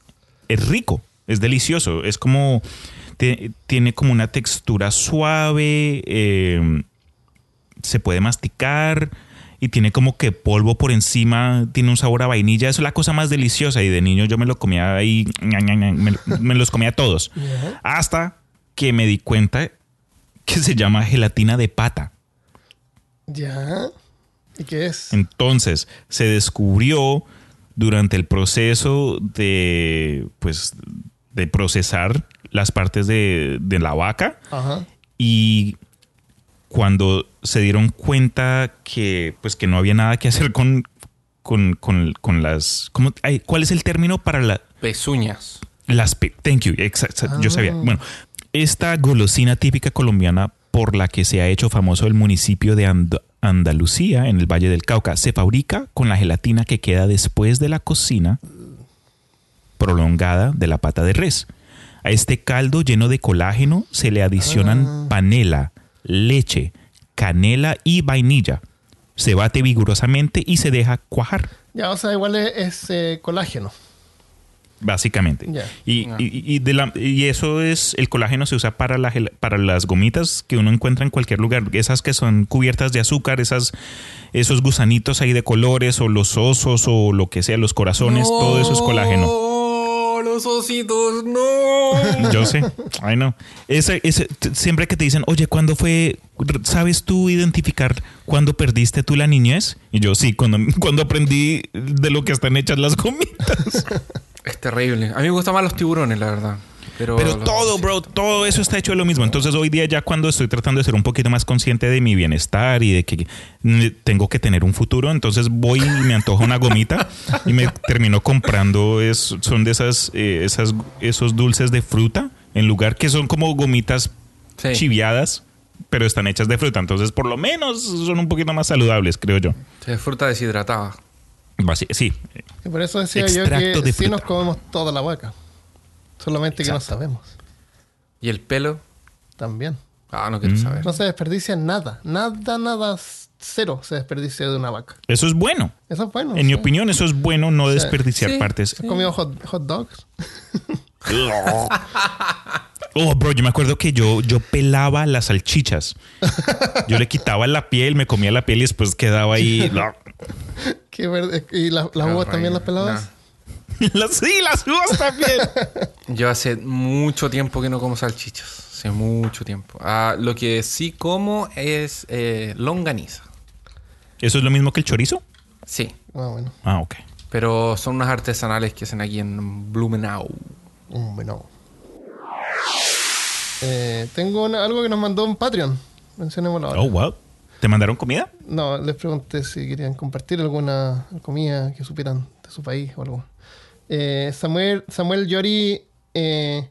C: es rico, es delicioso, es como tiene como una textura suave, eh, se puede masticar y tiene como que polvo por encima, tiene un sabor a vainilla, es la cosa más deliciosa y de niño yo me lo comía ahí, me, me los comía todos, hasta que me di cuenta que se llama gelatina de pata.
A: Ya. ¿Y qué es?
C: Entonces, se descubrió durante el proceso de, pues, de procesar las partes de, de la vaca
A: Ajá.
C: y cuando se dieron cuenta que, pues, que no había nada que hacer con, con, con- con las... ¿cómo- ay, ¿Cuál es el término para la,
B: Pezuñas.
C: las... pe- Thank you, exacto, yo sabía.
A: Ah.
C: Bueno, esta golosina típica colombiana por la que se ha hecho famoso el municipio de And- Andalucía, en el Valle del Cauca, se fabrica con la gelatina que queda después de la cocina prolongada de la pata de res. A este caldo lleno de colágeno se le adicionan panela, leche, canela y vainilla. Se bate vigorosamente y se deja cuajar.
A: Ya, o sea, igual es, es, eh, colágeno.
C: Básicamente. Y, y- y de la- y eso es, el colágeno se usa para, la para las gomitas que uno encuentra en cualquier lugar, esas que son cubiertas de azúcar, esas, esos gusanitos ahí de colores, o los osos, o lo que sea, los corazones, todo eso es colágeno.
B: ¡No! Los ositos, no.
C: Yo sé, ay no. Ese, ese, siempre que te dicen, oye, ¿cuándo fue? ¿Sabes tú identificar cuándo perdiste tú la niñez? Y yo, sí, cuando, cuando aprendí de lo que están hechas las gomitas.
B: Es terrible. A mí me gustan más los tiburones, la verdad. Pero,
C: Pero todo, bro, todo eso está hecho de lo mismo. Entonces hoy día ya cuando estoy tratando de ser un poquito más consciente de mi bienestar y de que tengo que tener un futuro, entonces voy y me antojo una gomita y me termino comprando, es, son de esas, eh, esas, esos dulces de fruta, en lugar que son como gomitas
B: Sí.
C: chiviadas, pero están hechas de fruta. Entonces por lo menos son un poquito más saludables, creo yo.
B: Sí, fruta deshidratada.
C: Basi- Sí,
A: Y por eso decía yo que
C: de
A: sí nos comemos toda la vaca. Solamente que no sabemos.
B: ¿Y el pelo?
A: También.
B: Ah, no quiero
C: Mm.
B: saber.
A: No se desperdicia nada. Nada, nada. Cero se desperdicia de una vaca.
C: eso es bueno.
A: Eso es bueno.
C: En mi
A: sí.
C: opinión, eso es bueno, no desperdiciar
B: Sí.
C: partes.
A: ¿Has comido hot, hot dogs?
C: Oh, bro, yo me acuerdo que yo, yo pelaba las salchichas. Yo le quitaba la piel, me comía la piel y después quedaba ahí.
A: Qué verde. ¿Y la- las uvas también las pelabas?
C: Las- sí, las uvas también.
B: Yo hace mucho tiempo que no como salchichas. Hace mucho tiempo. Ah, lo que sí como es eh, longaniza.
C: ¿Eso es lo mismo que el chorizo?
B: Sí.
A: Ah, bueno.
C: Ah, ok.
B: Pero son unas artesanales que hacen aquí en Blumenau.
A: Bueno. Eh, tengo una- algo que nos mandó un Patreon. Mencionémoslo ahora.
C: Oh, wow. ¿Te mandaron comida?
A: No, les pregunté si querían compartir alguna comida que supieran de su país o algo. Eh, Samuel, Samuel Yori eh,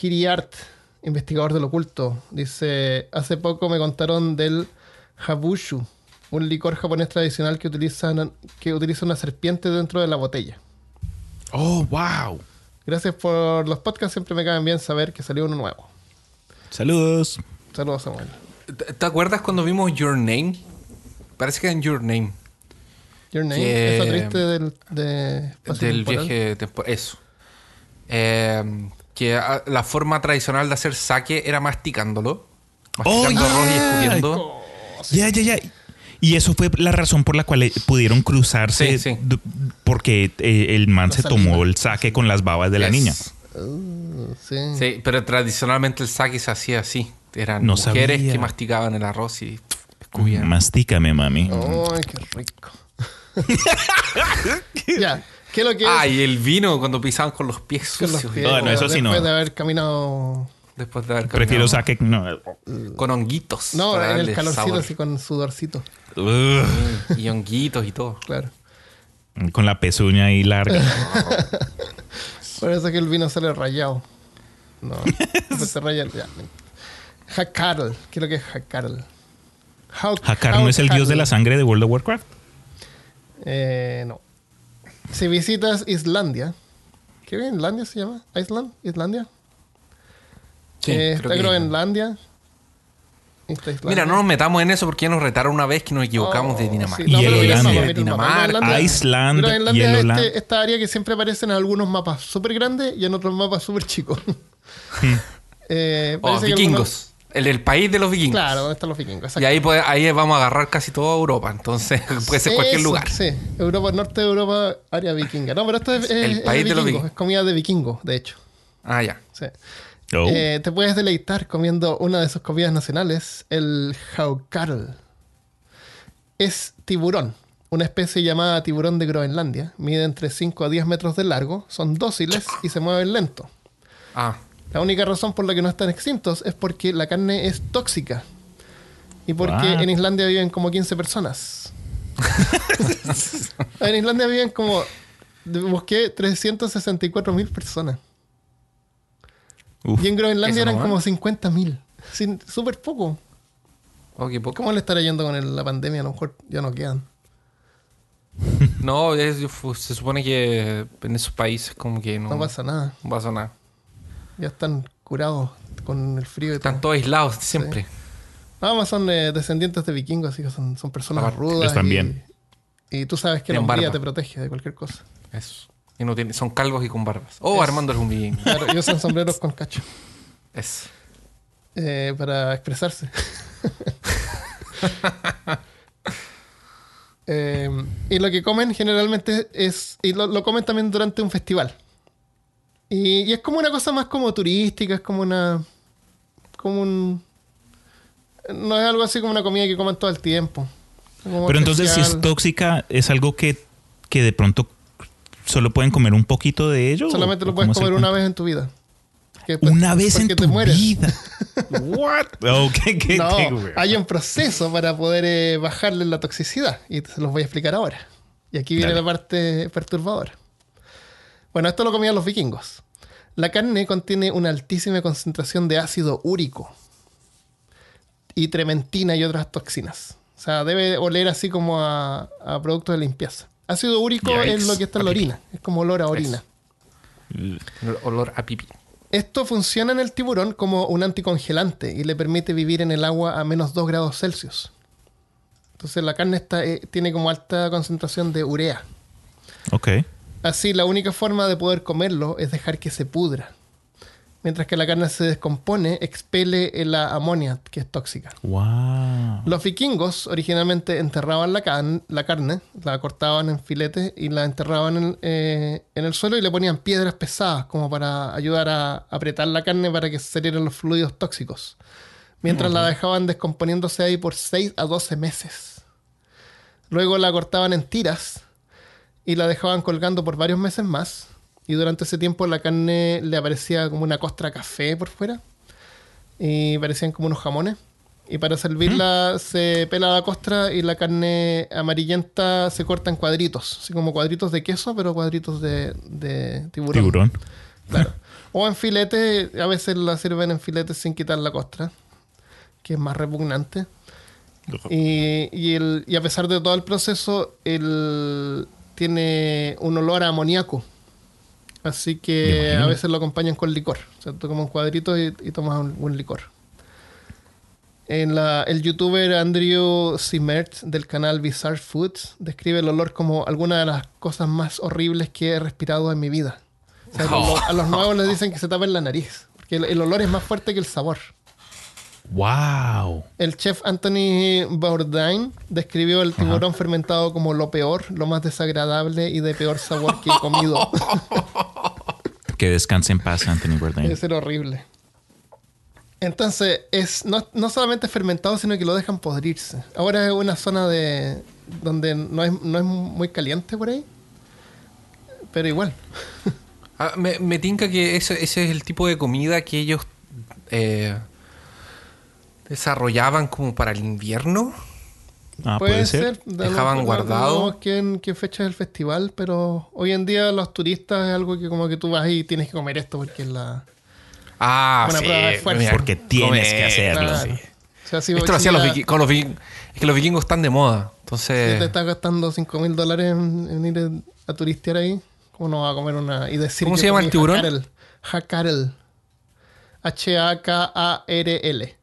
A: Hiriart, investigador del oculto, dice: Hace poco me contaron del Habushu, un licor japonés tradicional que, utilizan, que utiliza una serpiente dentro de la botella.
C: Oh, wow.
A: Gracias por los podcasts, siempre me caen bien saber que salió uno nuevo.
C: Saludos.
A: Saludos, Samuel.
B: ¿Te acuerdas cuando vimos Your Name? Parece que en Your Name.
A: Your name,
B: Que-
A: esa triste del, de
B: del
A: temporal.
B: viaje temporal. Eso. Eh, que ah, la forma tradicional de hacer sake era masticándolo. Masticando
C: Oh,
B: arroz y
C: yeah.
B: escupiendo.
C: Ya, ya, ya. Y eso fue la razón por la cual eh, pudieron cruzarse.
B: Sí, sí.
C: d- Porque eh, el man se tomó el saque con las babas de la niña.
A: Uh, sí.
B: Sí, pero tradicionalmente el sake se hacía así. Eran
C: No
B: mujeres
C: sabía.
B: que masticaban el arroz y pff, escupían.
C: Mastícame, mami.
A: Ay, qué rico. ya, ¿qué es lo que es?
B: Ah, y el vino cuando pisaban con los pies
A: Con los
B: sucios.
A: pies,
C: No, no, eso sí no.
A: Después de haber caminado.
B: Después de haber
C: Prefiero
B: caminado
C: saque. No.
B: Con honguitos.
A: No, en el calorcito,
B: sabor.
A: así con sudorcito.
B: Y honguitos y todo.
A: Claro.
C: Con la pezuña ahí larga.
A: Por eso que el vino sale rayado. No, se raya. Ya. Hakarl. ¿Qué es lo que es Hakarl? How-
C: Hakar no es el dios de la sangre de World of Warcraft.
A: Eh, no. Si visitas Islandia. ¿Qué Islandia se llama? ¿Island? ¿Islandia?
B: Sí,
A: Eh,
B: creo
A: está
B: que-
A: Groenlandia.
B: Mira, no nos metamos en eso porque ya nos retaron una vez que nos equivocamos
A: Oh,
B: de Dinamarca.
A: sí. Mapa.
B: Dinamarca,
A: Groenlandia-
C: Iceland
A: Groenlandia
C: y el
A: es
C: Holanda.
A: este- esta área que siempre aparece en algunos mapas súper grandes y en otros mapas súper chicos. Eh,
B: Oh, vikingos. El, el país de los vikingos.
A: Claro, donde están los vikingos.
B: Y ahí, puede- ahí vamos a agarrar casi toda Europa. Entonces puede ser cualquier lugar.
A: Sí, Europa, norte de Europa, área vikinga. No, pero esto es,
B: El
A: es- es
B: país de los
A: vikingos,
B: vikingos.
A: es comida de vikingos, de hecho.
B: Ah, ya.
A: Sí.
C: Oh.
A: Eh, te puedes deleitar comiendo una de sus comidas nacionales, el jaukarl. Es tiburón, una especie llamada tiburón de Groenlandia. Mide entre 5 a 10 metros de largo, son dóciles y se mueven lento.
B: Ah,
A: La única razón por la que no están extintos es porque la carne es tóxica. Y porque en Islandia viven como 15 personas. en Islandia viven como. Busqué 364 mil personas.
C: Uf.
A: Y en Groenlandia
B: ¿Eso
A: eran como 50 mil. Súper poco.
B: oh, qué poco.
A: ¿Cómo le estará yendo con el- la pandemia? A lo mejor ya no quedan.
B: No, es- se supone que en esos países como que no,
A: No pasa nada.
B: no pasa nada.
A: Ya están curados con el frío y
B: Están
A: todo.
B: todos aislados siempre.
A: Nada más son eh, descendientes de vikingos, así que son, son personas
B: Aparte,
A: rudas.
C: están
A: y,
C: bien.
A: Y tú sabes que la hombría
B: barba.
A: te protege de cualquier cosa.
B: Eso. Y no tiene, son calvos y con barbas. Oh,
A: Es-
B: Armando es un vikingo.
A: Claro, y usan sombreros con cacho
B: Es.
A: eh, para expresarse. Eh, y lo que comen generalmente es. Y lo, lo comen también durante un festival. Y, y es como una cosa más como turística, es como una. Como un. No es algo así como una comida que coman todo el tiempo. Como
C: Pero entonces, si es tóxica, es algo que, que de pronto solo pueden comer un poquito de ello.
A: Solamente
C: ¿O
A: lo puedes comer una vez en tu vida. Que
C: Una vez en tu vida. What? Oh, ¿qué- qué-
A: No,
C: qué-
A: hay un proceso para poder eh, bajarle la toxicidad y se los voy a explicar ahora. Y aquí viene
C: Dale.
A: la parte perturbadora. Bueno, esto lo comían los vikingos. La carne contiene una altísima concentración de ácido úrico y trementina y otras toxinas. O sea, debe oler así como a, a productos de limpieza. Ácido úrico
C: Yikes.
A: es lo que está en la orina. Es como olor a orina.
B: Olor a pipí.
A: Esto funciona en el tiburón como un anticongelante y le permite vivir en el agua a menos 2 grados Celsius. Entonces la carne está, eh, tiene como alta concentración de urea.
C: Ok.
A: Así la única forma de poder comerlo es dejar que se pudra. Mientras que la carne se descompone, expele la amonia, que es tóxica.
C: Wow.
A: Los vikingos originalmente enterraban la, can- la carne, la cortaban en filetes y la enterraban en, eh, en el suelo y le ponían piedras pesadas como para ayudar a apretar la carne para que salieran los fluidos tóxicos. Mientras la dejaban descomponiéndose ahí por 6 a 12 meses. Luego la cortaban en tiras y la dejaban colgando por varios meses más. Y durante ese tiempo la carne le aparecía como una costra café por fuera. Y parecían como unos jamones. Y para servirla se pela la costra y la carne amarillenta se corta en cuadritos. Así como cuadritos de queso, pero cuadritos de, de tiburón.
C: Tiburón.
A: Claro. O en filete, a veces la sirven en filete sin quitar la costra, que es más repugnante. Y, y el- y a pesar de todo el proceso, el, tiene un olor a amoníaco. Así que a veces lo acompañan con licor. O sea, tú comes un cuadrito y, y tomas un, un licor. En la- el youtuber Andrew Simert del canal Bizarre Foods describe el olor como alguna de las cosas más horribles que he respirado en mi vida. O sea, a los nuevos les dicen que se tapen la nariz, porque el, el olor es más fuerte que el sabor.
C: Wow.
A: El chef Anthony Bourdain describió el tiburón fermentado como lo peor, lo más desagradable y de peor sabor que he comido.
C: Que descanse en paz, Anthony
A: Debe
C: Bourdain.
A: ser horrible. Entonces, es no, no solamente fermentado, sino que lo dejan podrirse. Ahora es una zona de donde no es, no es muy caliente por ahí. Pero igual.
B: Ah, me, me tinca que ese, ese es el tipo de comida que ellos eh, desarrollaban como para el invierno.
C: Ah, puede, ser.
A: de
B: Dejaban guardado.
A: No, qué, en qué fecha es el festival, pero hoy en día los turistas es algo que como que tú vas y tienes que comer esto porque es la...
B: Ah,
A: Una
B: sí. mira,
C: Porque tienes
B: comer,
C: que hacerlo.
A: Claro.
B: sí.
A: O sea, si
B: Esto lo
A: si
B: hacían los vikingos. Con los vikingos. Es que los vikingos están de moda.
A: si
B: Entonces.
A: te estás gastando 5 mil dólares en, en ir a turistear ahí, ¿cómo no vas a comer una... y decir
B: ¿Cómo
A: que
B: se llama el tiburón?
A: Hakarel? Hakarel. H-A-K-A-R-L.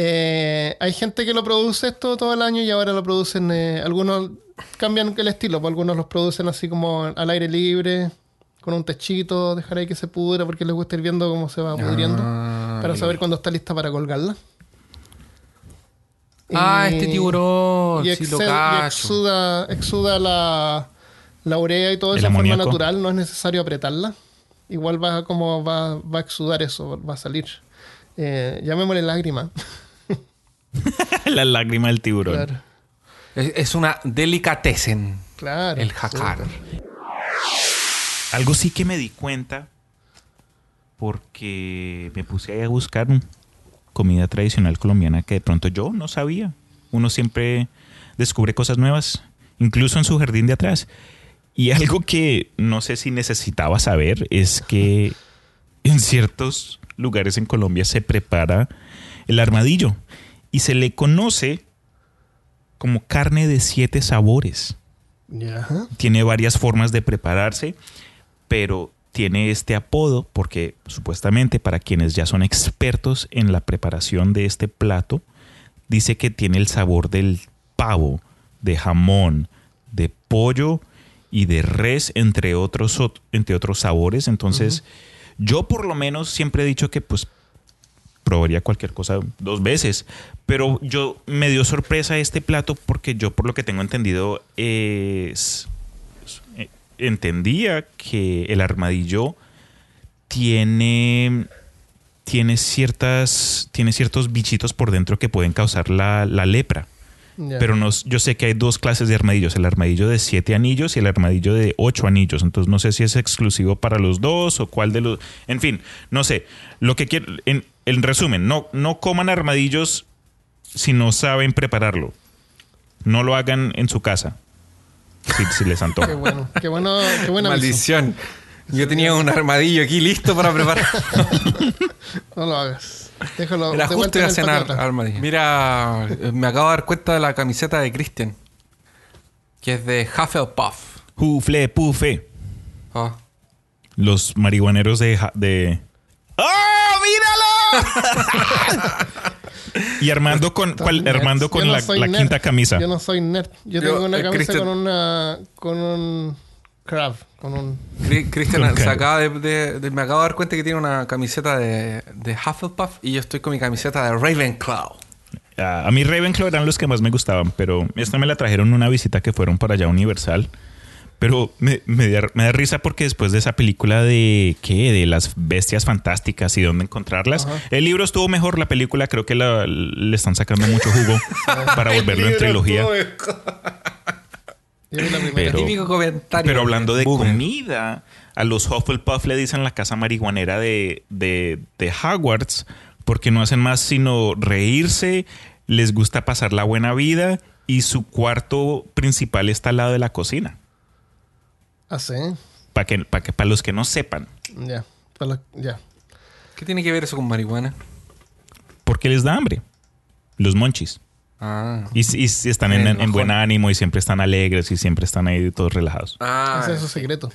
A: Eh, hay gente que lo produce esto todo el año y ahora lo producen... eh, algunos cambian el estilo, pues algunos los producen así como al aire libre, con un techito, dejar ahí que se pudra porque les gusta ir viendo cómo se va pudriendo.
B: Ah,
A: para saber cuándo está lista para colgarla.
B: Ah,
A: Y-
B: este tiburón.
A: y,
B: sí, lo
A: excel- y
B: cacho.
A: exuda, exuda la, la urea y todo eso de forma natural, no es necesario apretarla. Igual va como va, va a exudar eso, va a salir. Eh, llamémosle lágrima.
C: La lágrima del tiburón.
A: Claro.
B: Es, es una delicatessen.
A: claro.
B: El jacar.
C: Algo sí que me di cuenta porque me puse ahí a buscar comida tradicional colombiana que de pronto yo no sabía. Uno siempre descubre cosas nuevas, incluso en su jardín de atrás. Y algo que no sé si necesitaba saber es que en ciertos lugares en Colombia se prepara el armadillo y se le conoce como carne de siete sabores. Tiene varias formas de prepararse, pero tiene este apodo porque supuestamente para quienes ya son expertos en la preparación de este plato, dice que tiene el sabor del pavo, de jamón, de pollo y de res, entre otros, ot- entre otros sabores. Entonces, yo por lo menos siempre he dicho que pues probaría cualquier cosa dos veces. Pero yo me dio sorpresa este plato porque yo por lo que tengo entendido es... eh, Entendía que el armadillo tiene tiene ciertas tiene ciertos bichitos por dentro que pueden causar la, la lepra. Pero no, yo sé que hay dos clases de armadillos, el armadillo de siete anillos y el armadillo de ocho anillos. Entonces no sé si es exclusivo para los dos o cuál de los... En fin, no sé. Lo que quiero... En, en resumen, no, no coman armadillos si no saben prepararlo. No lo hagan en su casa. Si, si les
A: Qué
C: antoja.
A: bueno, qué bueno, qué buena.
B: Maldición. Yo tenía un armadillo aquí listo para preparar.
A: No lo hagas. Déjalo.
B: Era
A: de
B: justo ir a cenar. Mira, me acabo de dar cuenta de la camiseta de Christian. Que es de Hufflepuff.
C: Pufe.
B: Oh.
C: Los marihuaneros de... de... ¡Oh, míralo! y Armando con. Armando con
A: no
C: la, quinta camisa.
A: Yo no soy nerd. Yo
B: Yo,
A: tengo una
B: eh,
A: camisa
B: Christian-
A: con una. con un. crab. Con un.
B: Cri- Christian
C: Con
B: se
C: cara.
B: acaba de, de- de- me acabo de dar cuenta que tiene una camiseta de, de Hufflepuff y yo estoy con mi camiseta de Ravenclaw.
C: Ah, a mí Ravenclaw eran los que más me gustaban, pero esta me la trajeron en una visita que fueron para allá Universal. Pero me, me da, me da risa porque después de esa película de ¿qué? De las bestias fantásticas y dónde encontrarlas.
A: Ajá.
C: El libro estuvo mejor, la película creo que la- le están sacando mucho jugo para volverlo en trilogía.
A: Yo vi la primera.
C: Pero-
B: Típico comentario.
C: Pero hablando de
B: Boomer.
C: comida, a los Hufflepuff le dicen la casa marihuanera de, de, de Hogwarts porque no hacen más sino reírse, les gusta pasar la buena vida y su cuarto principal está al lado de la cocina.
A: Ah, sí.
C: Para que, para que, para los que no sepan,
A: Ya. Para los- Ya.
B: ¿Qué tiene que ver eso con marihuana?
C: porque les da hambre. Los monchis.
B: Ah.
C: Y, y- y están en,
B: En el
C: en buen ánimo y siempre están alegres y siempre están ahí todos relajados.
B: Ah.
A: Ese es su secreto.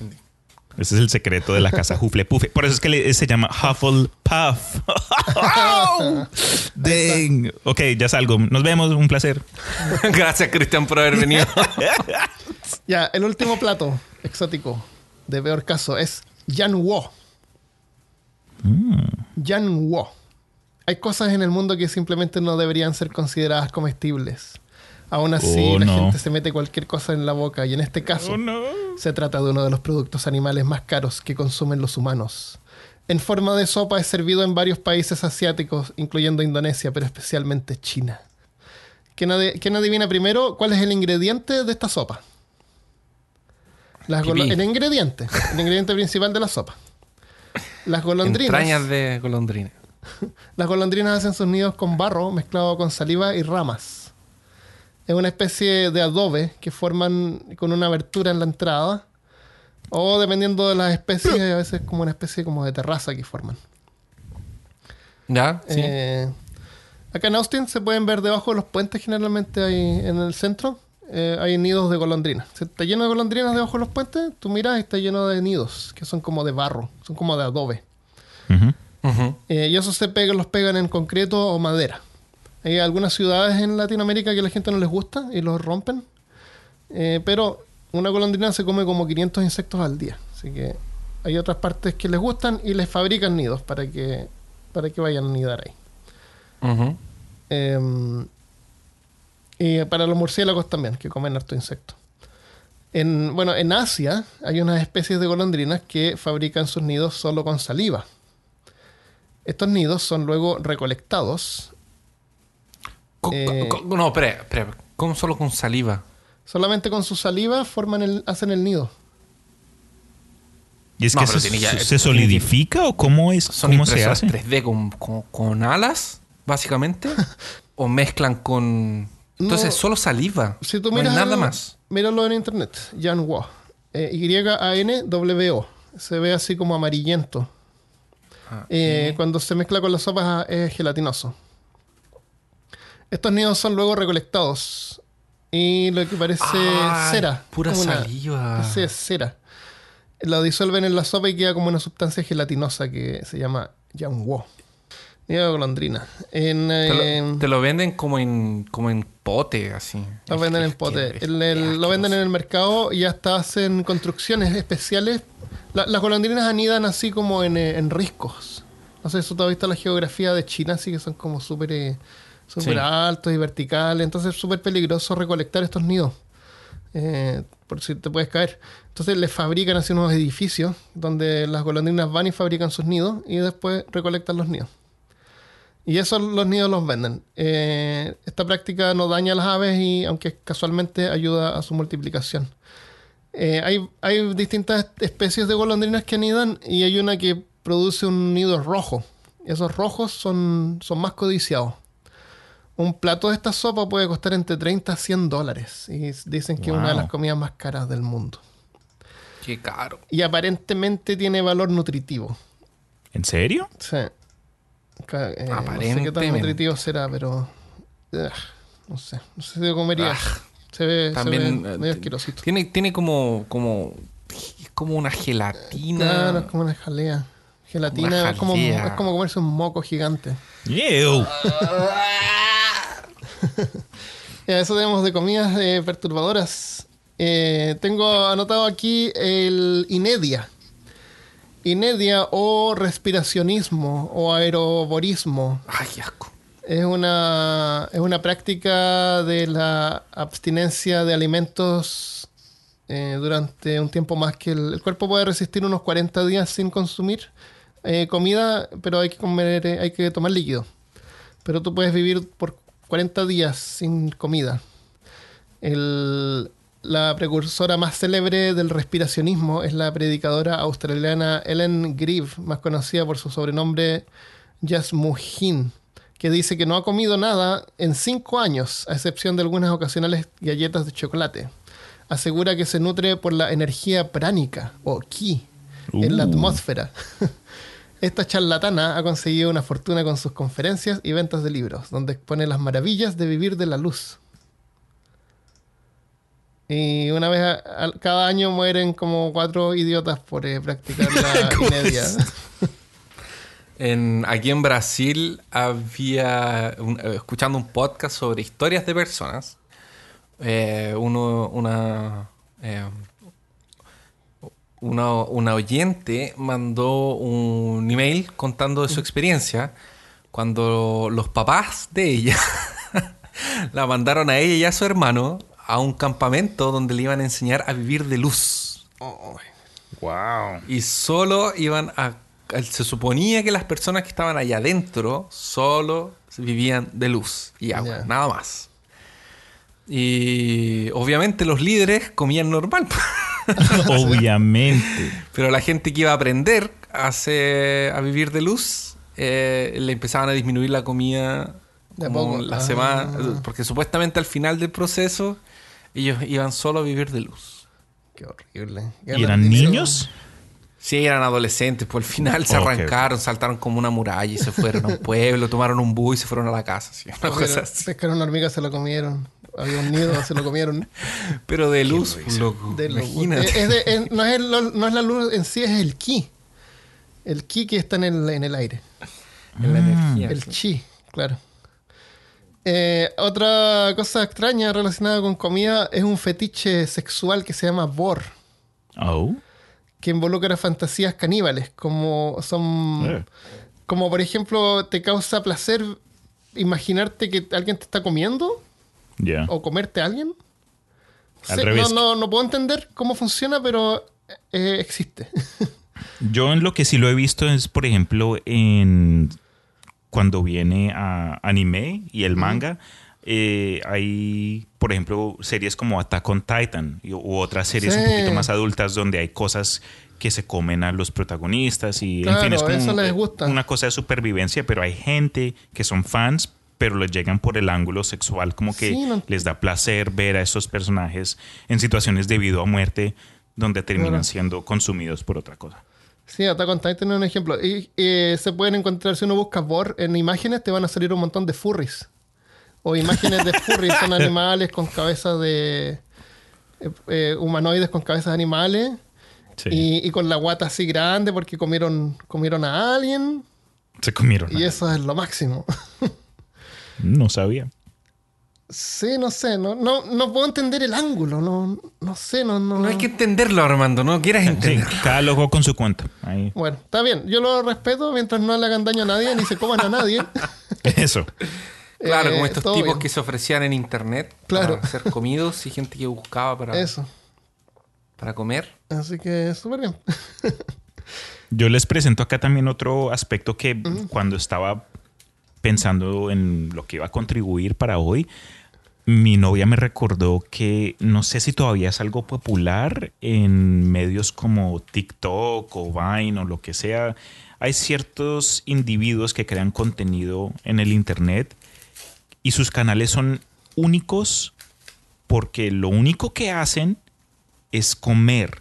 C: Ese es el secreto de la casa Hufflepuff. Por eso es que le- se llama Hufflepuff. Dang. Ok, ya salgo. Nos vemos. Un placer.
B: Gracias, Cristian, por haber venido.
A: Ya, el último plato exótico de peor caso es Yan Wo. Yan Wo. Hay cosas en el mundo que simplemente no deberían ser consideradas comestibles. Aún así,
C: Oh,
A: la
C: no.
A: gente se mete cualquier cosa en la boca y en este caso se trata de uno de los productos animales más caros que consumen los humanos. En forma de sopa es servido en varios países asiáticos, incluyendo Indonesia, pero especialmente China. ¿Quién, adi- quién adivina primero cuál es el ingrediente de esta sopa? Las el ingrediente, el ingrediente principal de la sopa. Las golondrinas.
B: Entrañas de golondrina.
A: Las golondrinas hacen sus nidos con barro mezclado con saliva y ramas. Es una especie de adobe que forman con una abertura en la entrada. O dependiendo de las especies, a veces como una especie como de terraza que forman.
B: ¿Ya? Sí.
A: Eh, acá en Austin se pueden ver debajo de los puentes, generalmente ahí en el centro, eh, hay nidos de golondrinas. Se- Está lleno de golondrinas debajo de los puentes, tú miras y está lleno de nidos, que son como de barro, son como de adobe. Eh, y esos se pegan, los pegan en concreto o madera. Hay algunas ciudades en Latinoamérica que la gente no les gusta y los rompen. Eh, pero una golondrina se come como 500 insectos al día. Así que hay otras partes que les gustan y les fabrican nidos para que, para que vayan a nidar ahí. Eh, y para los murciélagos también, que comen harto insecto. En, bueno, en Asia hay unas especies de golondrinas que fabrican sus nidos solo con saliva. Estos nidos son luego recolectados
B: Co-
A: Eh,
B: co- no, espera, espera. ¿Cómo solo con saliva?
A: Solamente con su saliva forman el, hacen el nido.
C: ¿Y es
B: No,
C: que se,
B: tiene
C: se solidifica o cómo es?
B: ¿Son
C: ¿Cómo se hace?
B: 3D con, con- con alas, básicamente? ¿O mezclan con...? Entonces,
A: No.
B: solo saliva.
A: Si tú
B: no hay
A: miras
B: nada
A: el-
B: más.
A: Míralo en internet. Yan Wo. Eh, Y-A-N-W-O. Se ve así como amarillento.
B: Ah,
A: Eh, Cuando se mezcla con la sopa es gelatinoso. Estos nidos son luego recolectados. Y lo que parece
B: Ah,
A: cera.
B: pura
A: como una-
B: saliva.
A: Parece cera. Lo disuelven en la sopa y queda como una sustancia gelatinosa que se llama Yanwo. Nido de golondrina. En,
B: Te
A: eh,
B: lo, te lo venden como en, como en pote, así.
A: Lo venden en pote.
B: es-
A: El- el-
B: es
A: lo venden en el mercado y hasta hacen construcciones especiales. La- las golondrinas anidan así como en, eh, en riscos. No sé, eso tú has visto la geografía de China, así que son como súper eh,
B: Sí.
A: altos y verticales. Entonces es súper peligroso recolectar estos nidos. eh, por si te puedes caer. Entonces les fabrican así unos edificios donde las golondrinas van y fabrican sus nidos y después recolectan los nidos. Y esos los nidos los venden. Eh, esta práctica no daña a las aves y aunque casualmente ayuda a su multiplicación. Eh, hay, hay distintas especies de golondrinas que anidan y hay una que produce un nido rojo. Esos rojos son, son más codiciados. Un plato de esta sopa puede costar entre 30 a 100 dólares. Y dicen que es una de las comidas más caras del mundo.
B: Qué caro.
A: Y aparentemente tiene valor nutritivo.
C: ¿En serio?
A: Sí. Ca- eh, No sé qué tan nutritivo será, pero. no sé. No sé si lo comería.
B: Ah,
A: se ve,
B: También
A: se ve
B: eh,
A: medio asquerosito.
B: tiene, tiene como, como, es como una gelatina.
A: Claro, es como una jalea. Gelatina,
B: Una
A: es, como, es como comerse un moco gigante.
C: Ew.
A: Ya, eso tenemos de comidas eh, perturbadoras. Eh, tengo anotado aquí el inedia. Inedia o respiracionismo o aeroborismo.
B: Ay, asco.
A: Es una, es una práctica de la abstinencia de alimentos eh, durante un tiempo más que el, el cuerpo puede resistir unos 40 días sin consumir eh, comida, pero hay que comer, eh, hay que tomar líquido. Pero tú puedes vivir por 40 días sin comida. El- la precursora más célebre del respiracionismo es la predicadora australiana Ellen Grieve, más conocida por su sobrenombre Yasmuhin, que dice que no ha comido nada en cinco años, a excepción de algunas ocasionales galletas de chocolate. Asegura que se nutre por la energía pránica o ki en la
C: Uh.
A: atmósfera. Esta charlatana ha conseguido una fortuna con sus conferencias y ventas de libros, donde expone las maravillas de vivir de la luz. Y una vez a- a- cada año mueren como cuatro idiotas por eh, practicar la inedia.
B: En, aquí en Brasil había, un- eh, escuchando un podcast sobre historias de personas, eh, uno, una, eh, una, una oyente mandó un email contando de su experiencia cuando los papás de ella la mandaron a ella y a su hermano a un campamento donde le iban a enseñar a vivir de luz.
C: Wow.
B: Y solo iban a... Se suponía que las personas que estaban allá adentro solo vivían de luz y agua, nada más. Y obviamente los líderes comían normal.
C: Obviamente.
B: Pero la gente que iba a aprender a, hacer- a vivir de luz, eh, le empezaban a disminuir la comida
A: De poco.
B: la
A: Ah.
B: semana. Porque supuestamente al final del proceso ellos iban solo a vivir de luz.
A: Qué horrible.
C: ¿Y eran niños?
B: Sí, eran adolescentes, pues al final se arrancaron, saltaron como una muralla y se fueron a un pueblo, tomaron un bus y se fueron a la casa. sí, una cosa
A: Pero
B: así.
A: pescaron una hormiga, se lo comieron. Había un nido, se lo comieron.
B: Pero de luz, loco.
A: De lo-
B: imagínate.
A: es- es de- es- no, es el- no es la luz en sí, es el ki. El ki que está en el, en el aire.
B: En la energía.
A: El chi, claro. Eh, otra cosa extraña relacionada con comida es un fetiche sexual que se llama vor,
C: Oh.
A: que involucra fantasías caníbales, como son,
C: Eh.
A: como por ejemplo, te causa placer imaginarte que alguien te está comiendo
C: Ya.
A: o comerte a alguien.
C: Al
A: Sé-
C: revés.
A: No, no, no puedo entender cómo funciona, pero eh, existe.
C: Yo en lo que sí lo he visto es, por ejemplo, en cuando viene a anime y el manga, eh, hay, por ejemplo, series como Attack on Titan y- u otras series un poquito más adultas donde hay cosas que se comen a los protagonistas y en fin es como
A: eso les gusta.
C: una cosa de supervivencia, pero hay gente que son fans pero les llegan por el ángulo sexual, como que
A: Sí, no-
C: les da placer ver a esos personajes en situaciones de vida o muerte donde terminan
A: Claro.
C: siendo consumidos por otra cosa.
A: Sí, Attack on Titan es un ejemplo. Y eh, se pueden encontrar, si uno busca Vor en imágenes, te van a salir un montón de furries. O imágenes de furries, son animales con cabezas de. eh, eh, humanoides con cabezas de animales.
C: Sí.
A: Y, y con la guata así grande porque comieron, comieron a alguien.
C: Se comieron.
A: Y eso es lo máximo.
C: No sabía.
A: Sí, no sé, no, no, no puedo entender el ángulo, no, no sé, no, no.
B: No hay que entenderlo, Armando. No quieras
C: Sí,
B: entenderlo.
C: cada loco con su cuenta. Ahí.
A: Bueno, está bien, yo lo respeto mientras no le hagan daño a nadie ni se coman a nadie.
C: Eso.
B: Claro,
A: Eh,
B: como estos
A: todo
B: tipos
A: bien.
B: que se ofrecían en internet
A: Claro.
B: para ser comidos y gente que buscaba para,
A: Eso,
B: para comer.
A: así que súper bien.
C: Yo les presento acá también otro aspecto que cuando estaba pensando en lo que iba a contribuir para hoy, mi novia me recordó que no sé si todavía es algo popular en medios como TikTok o Vine o lo que sea. Hay ciertos individuos que crean contenido en el Internet y sus canales son únicos porque lo único que hacen es comer.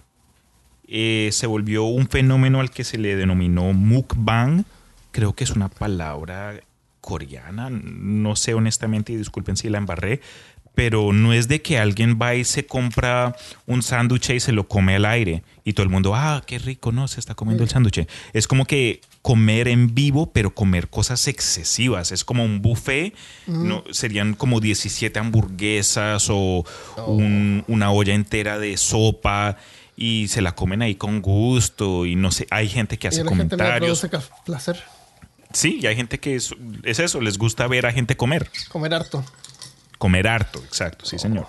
C: Eh, se volvió un fenómeno al que se le denominó mukbang. Creo que es una palabra coreana. No sé honestamente y disculpen si la embarré. Pero no es de que alguien va y se compra un sándwich y se lo come al aire. Y todo el mundo, ah, qué rico, no, se está comiendo el sándwich. Es como que comer en vivo, pero comer cosas excesivas. Es como un buffet. No, serían como 17 hamburguesas o un- una olla entera de sopa y se la comen ahí con gusto y no sé, hay gente que
A: Y
C: hace
A: la le
C: comentarios.
A: placer
C: Sí, y hay gente que es, es eso, les gusta ver a gente comer,
A: comer harto.
C: comer harto, exacto, sí señor.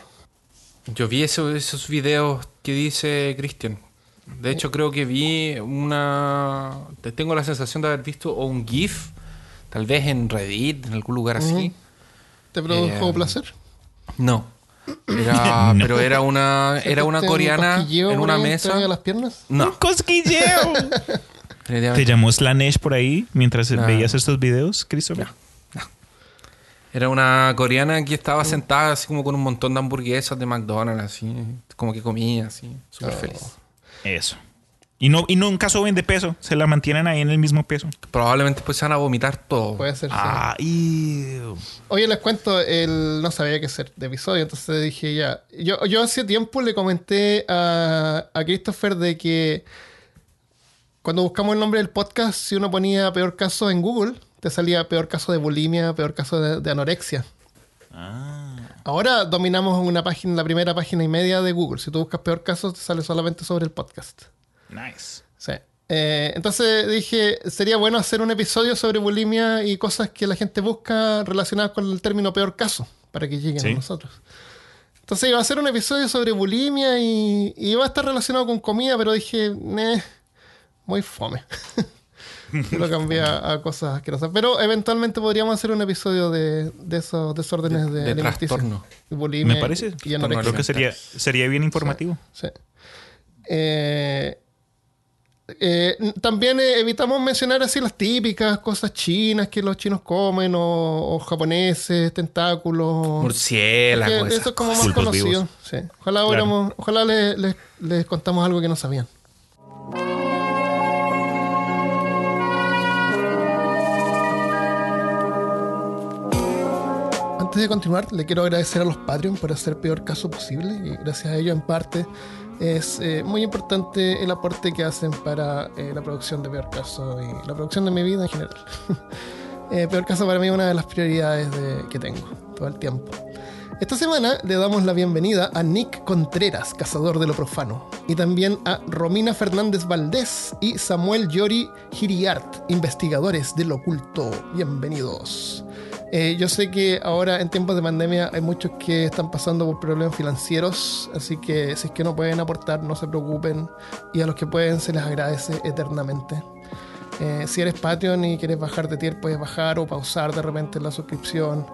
B: Yo vi eso- esos videos que dice Cristian. De hecho, creo que vi una. te- Tengo la sensación de haber visto o un GIF, tal vez en Reddit, en algún lugar así.
A: ¿Te produjo
B: Eh,
A: placer?
B: No. Era,
C: No.
B: Pero era una, era una
A: ¿Sentiste un
B: coreana en una mesa.
A: las piernas?
B: No.
C: cosquilleo! ¿Te llamó Slanesh por ahí mientras
B: No.
C: veías estos videos, Christopher?
B: Era una coreana que estaba sentada así como con un montón de hamburguesas de McDonald's, así, como que comía, así, súper
A: Oh.
B: feliz.
C: Eso. Y no, y nunca suben de peso, se la mantienen ahí en el mismo peso.
B: Probablemente pues se van a vomitar todo.
A: Puede ser. sí.
C: Ah, ew.
A: Oye, les cuento, el, no sabía qué hacer de episodio, entonces dije ya. Yo, yo hace tiempo le comenté a, a Christopher de que cuando buscamos el nombre del podcast, si uno ponía peor caso en Google, te salía peor caso de bulimia, peor caso de, de anorexia.
C: Ah.
A: Ahora dominamos una página, la primera página y media de Google. Si tú buscas peor caso, te sale solamente sobre el podcast.
C: Nice.
A: Sí. Eh, entonces dije, sería bueno hacer un episodio sobre bulimia y cosas que la gente busca relacionadas con el término peor caso, para que lleguen
C: Sí.
A: a nosotros. Entonces iba a hacer un episodio sobre bulimia y, y iba a estar relacionado con comida, pero dije, "Neh, muy fome. Y lo cambié a, cosas asquerosas. Pero eventualmente podríamos hacer un episodio de, de esos desórdenes de,
B: de
A: alimenticio.
B: trastorno.
A: Bulimia
C: Me parece.
A: y anorexia.
C: Creo que sería, sería bien informativo.
A: Sí. Eh, eh, también evitamos mencionar así las típicas cosas chinas que los chinos comen o, o japoneses, tentáculos.
B: Murciélagos.
A: Eso es como más conocido. Sí. Ojalá,
C: Claro.
A: hubiéramos- ojalá les, les- les contamos algo que no sabían. Antes de continuar, le quiero agradecer a los Patreon por hacer peor caso posible. Y gracias a ellos, en parte, es eh, muy importante el aporte que hacen para eh, la producción de Peor Caso y la producción de mi vida en general. Eh, peor Caso para mí es una de las prioridades de- que tengo todo el tiempo. Esta semana le damos la bienvenida a Nick Contreras, cazador de lo profano, y también a Romina Fernández Valdés y Samuel Yori Giriart, investigadores del oculto. Bienvenidos. Eh, yo sé que ahora en tiempos de pandemia hay muchos que están pasando por problemas financieros, así que si es que no pueden aportar, no se preocupen, y a los que pueden se les agradece eternamente. Eh, si eres Patreon y quieres bajar de tier, puedes bajar o pausar de repente la suscripción,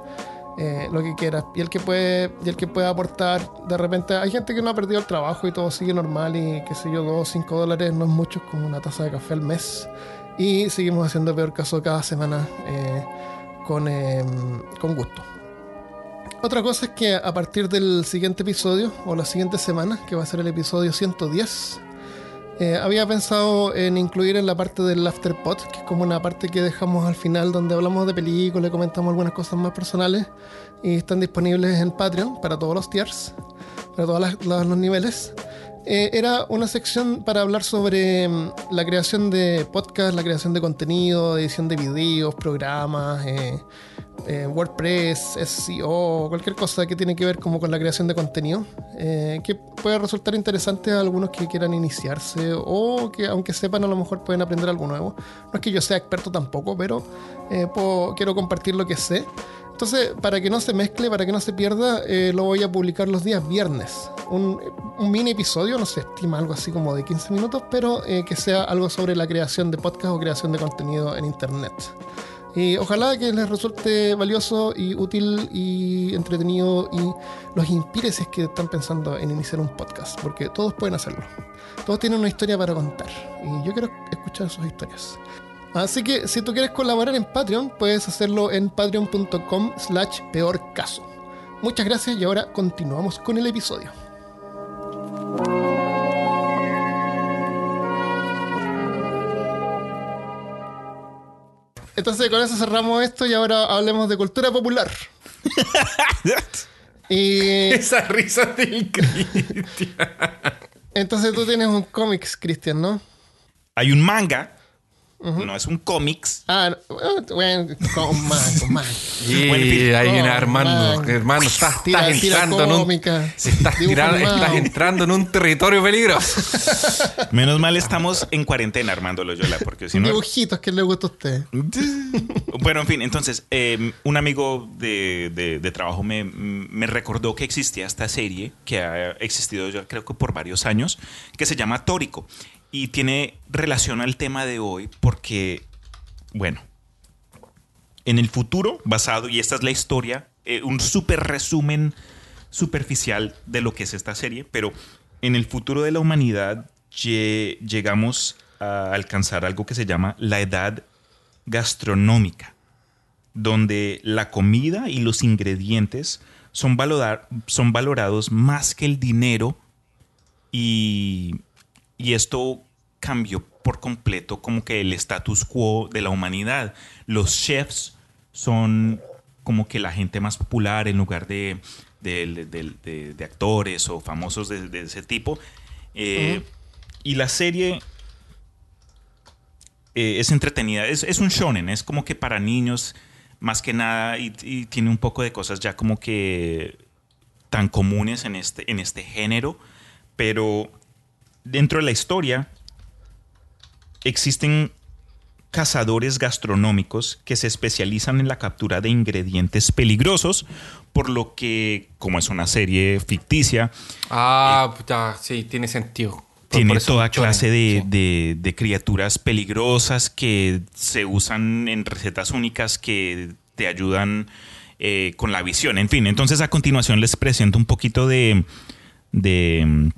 A: eh, lo que quieras. Y el que puede, y el que puede aportar, de repente, hay gente que no ha perdido el trabajo y todo sigue normal y qué sé yo, 2 o 5 dólares no es mucho, es como una taza de café al mes. Y seguimos haciendo peor caso cada semana eh, con, eh, con gusto. Otra cosa es que a partir del siguiente episodio, o la siguiente semana, que va a ser el episodio 110, eh, había pensado en incluir en la parte del afterpod, que es como una parte que dejamos al final donde hablamos de películas comentamos algunas cosas más personales y están disponibles en Patreon para todos los tiers, para todos los niveles. Eh, era una sección para hablar sobre mm, la creación de podcast, la creación de contenido, edición de videos, programas, eh, eh, WordPress, SEO, cualquier cosa que tiene que ver como con la creación de contenido, que puede resultar interesante a algunos que quieran iniciarse o que aunque sepan a lo mejor pueden aprender algo nuevo. No es que yo sea experto tampoco, pero puedo- quiero compartir lo que sé. Entonces, para que no se mezcle, para que no se pierda, eh, lo voy a publicar los días viernes. Un, un mini episodio, no se estima algo así como de 15 minutos, pero eh, que sea algo sobre la creación de podcast o creación de contenido en Internet. Y ojalá que les resulte valioso y útil y entretenido y los inspire si es que están pensando en iniciar un podcast, porque todos pueden hacerlo. Todos tienen una historia para contar y yo quiero escuchar sus historias. Así que si tú quieres colaborar en Patreon, puedes hacerlo en patreon.com slash peor caso. Muchas gracias y ahora continuamos con el episodio. Entonces con eso cerramos esto y ahora hablemos de cultura popular. Y
B: Esa risa del Cristian.
A: entonces tú tienes un cómics, Cristian, ¿no?
C: Hay un manga, no es un cómics.
A: Ah, no, bueno, con más, con más.
B: Y
C: Bueno,
B: ahí viene Armando.
A: man.
B: Hermano, estás,
A: Tira-
B: estás
A: tira
B: entrando en un,
A: cómica,
B: estás,
A: animado.
B: estás entrando en un territorio peligroso.
C: Menos mal estamos en cuarentena, Armando Loyola, porque si no.
A: Dibujitos que le gusta a usted.
C: Bueno, en fin, entonces, eh, un amigo de, de- de trabajo me, me recordó que existía esta serie que ha existido yo creo que por varios años, que se llama Tórico. Y tiene relación al tema de hoy porque, bueno, en el futuro, basado, y esta es la historia, eh, un súper resumen superficial de lo que es esta serie, pero en el futuro de la humanidad lle- llegamos a alcanzar algo que se llama la edad gastronómica, donde la comida y los ingredientes son, son valorados más que el dinero y, y esto cambió por completo como que el status quo de la humanidad. Los chefs son como que la gente más popular en lugar de, de- de- actores o famosos de, de ese tipo. Eh, Y la serie eh, es entretenida. Es, es un shonen, es como que para niños más que nada y, y tiene un poco de cosas ya como que tan comunes en este, en este género, pero dentro de la historia existen cazadores gastronómicos que se especializan en la captura de ingredientes peligrosos, por lo que, como es una serie ficticia,
B: Ah, puta, sí, tiene sentido.
C: Tiene toda clase de,
B: sí.
C: de- de criaturas peligrosas que se usan en recetas únicas que te ayudan eh, con la visión. En fin, entonces a continuación les presento un poquito de... de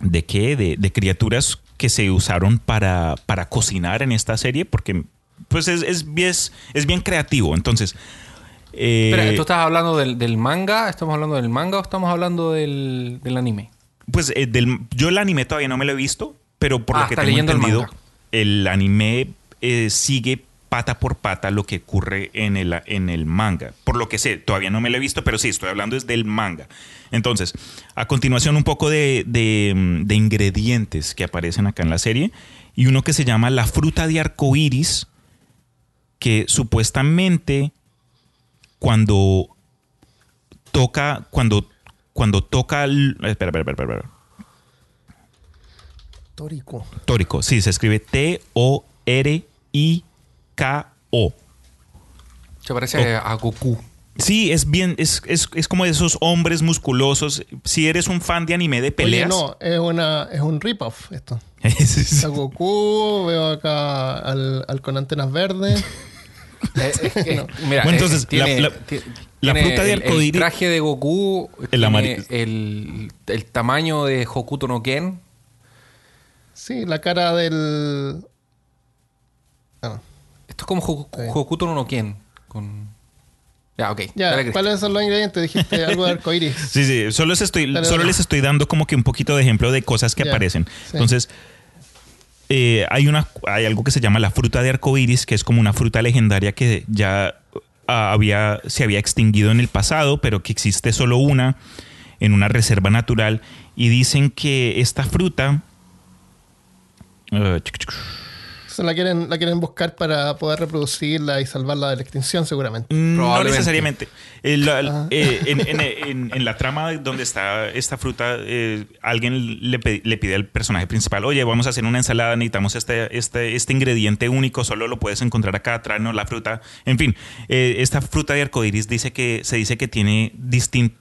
C: ¿De qué? De, de criaturas que se usaron para, para cocinar en esta serie, porque pues es, es, bien- es, es bien creativo. Entonces, eh,
B: Espera, ¿tú estás hablando del, del manga? ¿Estamos hablando del manga o estamos hablando del, del anime?
C: Pues eh, del- yo el anime todavía no me lo he visto, pero por
B: Ah,
C: lo que
B: está
C: tengo
B: el
C: entendido, el, anime eh, sigue pata por pata lo que ocurre en el, en el manga. Por lo que sé, todavía no me lo he visto, pero sí, estoy hablando es del manga. Entonces, a continuación un poco de, de, de ingredientes que aparecen acá en la serie. Y uno que se llama la fruta de arcoíris, que supuestamente cuando toca, cuando, cuando toca... el- espera, espera, espera, espera.
A: Tórico.
C: Tórico, sí, se escribe T-O-R-I-K-O.
B: Se parece a Goku.
C: Sí, es bien, es, es, es como de esos hombres musculosos. Si eres un fan de anime de
A: Oye,
C: peleas.
A: no, es, una, es un rip-off esto. A Goku, veo acá al, al con antenas verdes.
B: Eh, eh, eh, mira,
C: Bueno,
B: eh,
C: entonces,
B: tiene-
C: la- fruta de
B: el- El
C: arcoíris-
B: traje de Goku
C: El
B: el, el tamaño de Hokuto no Ken.
A: Sí, la cara del.
B: Esto es como. Hokuto no Ken. Con... Ya, ok.
A: ya. ¿cuáles son los ingredientes? Dijiste algo de arcoiris.
C: Sí, sí, solo, les estoy,
A: Dale,
C: solo les estoy dando como que un poquito de ejemplo de cosas que
A: Ya,
C: aparecen.
A: sí.
C: Entonces, eh, hay, una, hay algo que se llama la fruta de arcoíris, que es como una fruta legendaria que ya ah, había, se había extinguido en el pasado, pero que existe solo una en una reserva natural y dicen que esta fruta... chic, chic,
A: Se la quieren, la quieren buscar para poder reproducirla y salvarla de la extinción, seguramente.
C: No
B: Probablemente.
C: necesariamente. Eh, la-
A: Ah.
C: eh, en, en- en- en la trama donde está esta fruta, eh, alguien le, le pide al personaje principal, oye, vamos a hacer una ensalada, necesitamos este, este, este ingrediente único, solo lo puedes encontrar acá, tráenos la fruta. En fin, eh, esta fruta de arcoiris dice que, se dice que tiene distin-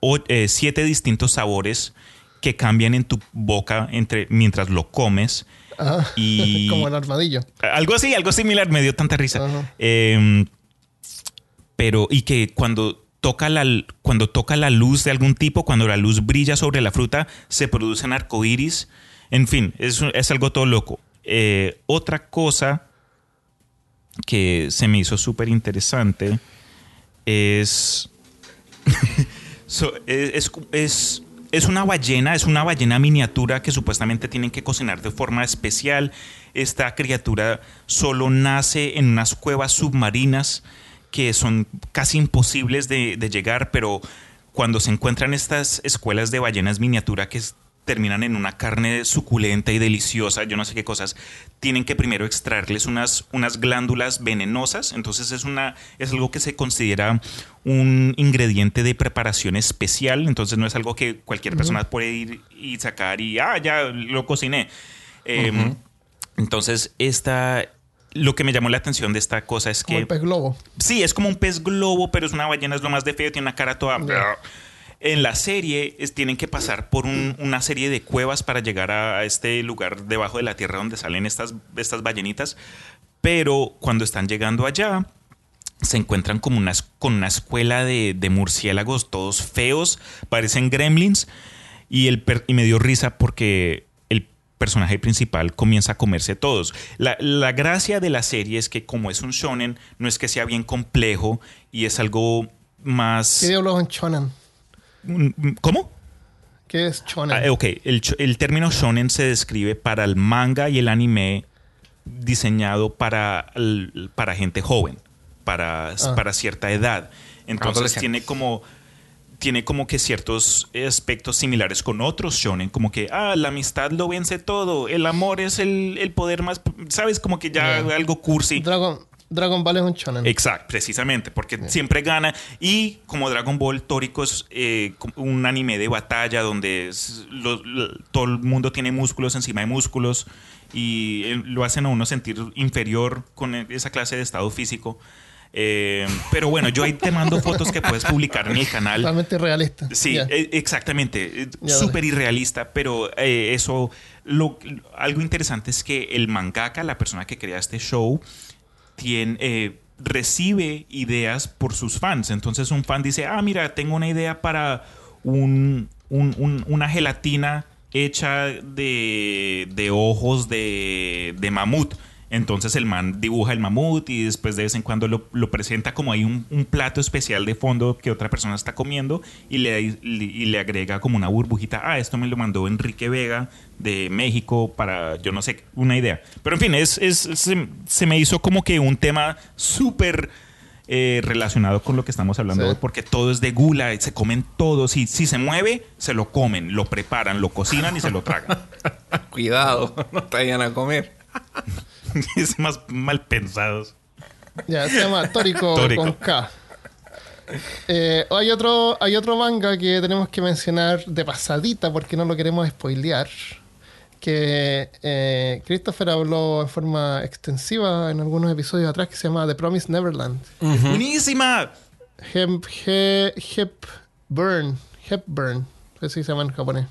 C: o- eh, siete distintos sabores que cambian en tu boca entre, mientras lo comes.
A: Ajá.
C: Y-
A: Como el armadillo.
C: Algo así, algo similar, me dio tanta risa. Eh, pero, y que cuando toca, la, cuando toca la luz de algún tipo, cuando la luz brilla sobre la fruta, se producen arcoíris. En fin, es, es algo todo loco. Eh, otra cosa que se me hizo súper interesante es, so- es, es, es una ballena, es una ballena miniatura que supuestamente tienen que cocinar de forma especial. Esta criatura solo nace en unas cuevas submarinas que son casi imposibles de, de llegar, pero cuando se encuentran estas escuelas de ballenas miniatura que es- terminan en una carne suculenta y deliciosa, yo no sé qué cosas, tienen que primero extraerles unas, unas glándulas venenosas, entonces es, una, es algo que se considera un ingrediente de preparación especial, entonces no es algo que cualquier persona puede ir y sacar y, ah, ya lo cociné. Eh, Entonces, esta, lo que me llamó la atención de esta cosa es
A: Como
C: que...
A: el pez globo.
C: Sí, es como un pez globo, pero es una ballena, es lo más de feo, tiene una cara toda... En la serie tienen que pasar por un- una serie de cuevas para llegar a, este lugar debajo de la tierra donde salen estas, estas ballenitas, pero cuando están llegando allá se encuentran como unas, con una escuela de, murciélagos todos feos, parecen gremlins, y, el per- y me dio risa porque el personaje principal comienza a comerse todos. La, la gracia de la serie es que como es un shonen, no es que sea bien complejo y es algo más...
A: ¿Qué diablos es shonen?
C: ¿Cómo?
A: ¿Qué es shonen?
C: Ah, ok, el, término shonen se describe para el manga y el anime diseñado para, el- para gente joven, para,
A: Ah.
C: para cierta edad. Entonces tiene como tiene como que ciertos aspectos similares con otros shonen, como que, ah, la amistad lo vence todo, el amor es el, el poder más, ¿sabes? Como que ya
A: Yeah.
C: algo cursi.
A: Dragon, Dragon Ball es un shonen.
C: Exacto, precisamente, porque siempre gana. Y como Dragon Ball Tórico es eh, un anime de batalla donde es- lo- lo- todo el mundo tiene músculos encima de músculos y eh, lo hacen a uno sentir inferior con esa clase de estado físico. Eh, pero bueno, yo ahí te mando fotos que puedes publicar en el canal.
A: Totalmente realista.
C: Sí, exactamente.
A: Ya,
C: Súper irrealista, pero eso. Lo, algo interesante es que el mangaka, la persona que crea este show, eh, recibe ideas por sus fans. Entonces un fan dice, ah, mira, tengo una idea para un- un- una gelatina hecha de, de ojos de, de mamut. Entonces el man dibuja el mamut y después de vez en cuando lo, lo presenta como hay un, un plato especial de fondo que otra persona está comiendo y le, y le agrega como una burbujita. Ah, esto me lo mandó Enrique Vega de México para, yo no sé, una idea. Pero en fin, es, es, se, se me hizo como que un tema súper eh, relacionado con lo que estamos hablando
A: Sí.
C: hoy, porque todo es de gula, y se comen todo. Si, si se mueve, se lo comen, lo preparan, lo cocinan y se lo tragan.
B: Cuidado, no te vayan a comer.
C: es más mal pensados.
A: Ya, se llama Tórico,
C: Tórico.
A: con K. Eh, hay, otro, hay otro manga que tenemos que mencionar de pasadita porque no lo queremos spoilear. Que eh, Christopher habló en forma extensiva en algunos episodios atrás que se llama The Promised Neverland.
C: ¡Buenísima!
A: Hep, he, Hepburn. Hepburn. Así se llama en japonés.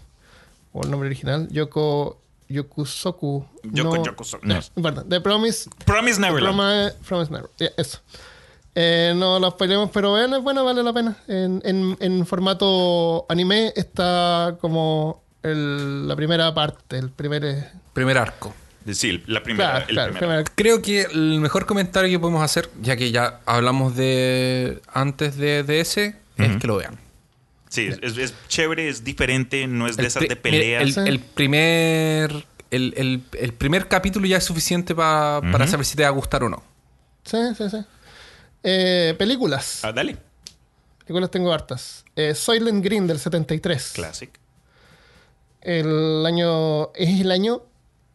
A: O el nombre original. Yoko. Yokusoku.
C: Yoko-
A: no,
C: Yokusoku, no.
A: perdón, The Promised
C: Promise Neverland.
A: Promise, Promise Never. Ya, eso. Eh, no lo spoilemos, pero vean, es bueno, vale la pena. En, en- en formato anime está como el- la primera parte, el primer... eh,
B: Primer arco.
C: Sí, la primera.
A: Claro,
C: el
A: claro,
B: Creo que el mejor comentario que podemos hacer, ya que ya hablamos de antes de, de ese, es que lo vean.
C: Sí, es, es chévere, es diferente, no es de
B: El
C: esas de peleas.
B: El, primer. El, el- el primer capítulo ya es suficiente pa- para saber si te va a gustar o no.
A: Sí, sí, sí. Eh, películas.
C: Ah, dale.
A: Películas tengo hartas. Eh, Soylent Green del 73.
C: Classic.
A: El año. Es el año.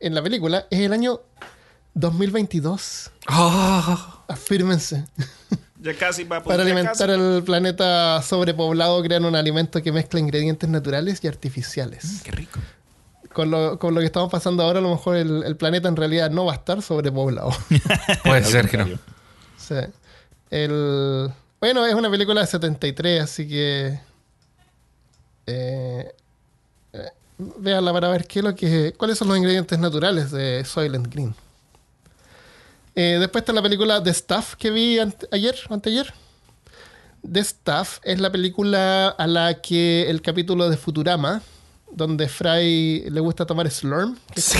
A: En la película, es el año 2022.
B: Ah,
A: Afírmense.
C: Ya casi va
A: Para alimentar el planeta sobrepoblado, crean un alimento que mezcla ingredientes naturales y artificiales.
B: qué rico.
A: Con, lo, con lo que estamos pasando ahora, a lo mejor el, el planeta en realidad no va a estar sobrepoblado.
B: Puede ser que no.
A: Sí. El, bueno, es una película de 73, así que. Eh, eh, véanla para ver qué es lo que, cuáles son los ingredientes naturales de Soylent Green. Eh, después está la película The Stuff que vi ante- ayer o anteayer. The Stuff es la película a la que el capítulo de Futurama, donde Fry le gusta tomar Slurm, que es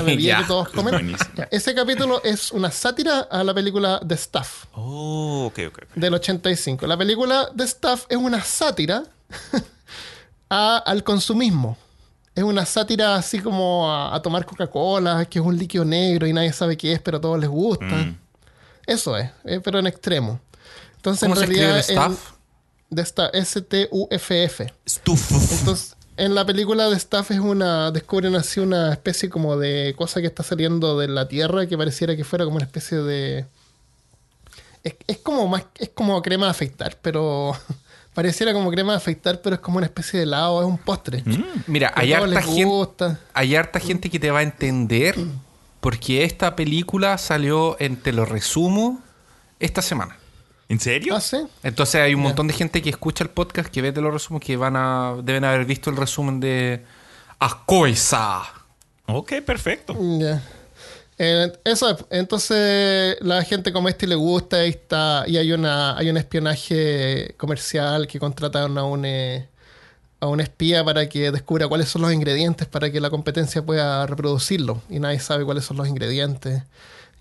A: una bebida que todos comen. ese capítulo es una sátira a la película The Stuff
C: Oh, ok, ok. ok.
A: del 85. La película The Stuff es una sátira a- al consumismo. Es una sátira así como a, a tomar Coca-Cola, que es un líquido negro y nadie sabe qué es, pero a todos les gusta.
C: Mm.
A: Eso es, eh, pero en extremo. Entonces,
B: ¿Cómo
A: en
B: se escribe
A: realidad, el-
B: Stuff?
A: The Stuff, S-T-U-F-F.
C: Stuff.
A: Entonces, en la película de Staff es una. descubren así una especie como de cosa que está saliendo de la tierra que pareciera que fuera como una especie de. Es, es como más. es como crema de afeitar, pero. pareciera como crema de afeitar, pero es como una especie de helado, es un postre.
B: Mira,
A: Que a
B: hay harta, gente, hay harta gente que te va a entender porque esta película salió en Te lo resumo esta semana.
C: ¿En serio?
A: Ah, sí.
B: Entonces hay un montón de gente que escucha el podcast, que ve Te lo resumo, que van a deben haber visto el resumen de Ascoisa.
C: Ok, perfecto.
A: Ya. Eso es. Entonces, la gente como este le gusta y está. Y hay una, hay un espionaje comercial que contratan a un eh, a un espía para que descubra cuáles son los ingredientes para que la competencia pueda reproducirlo. Y nadie sabe cuáles son los ingredientes.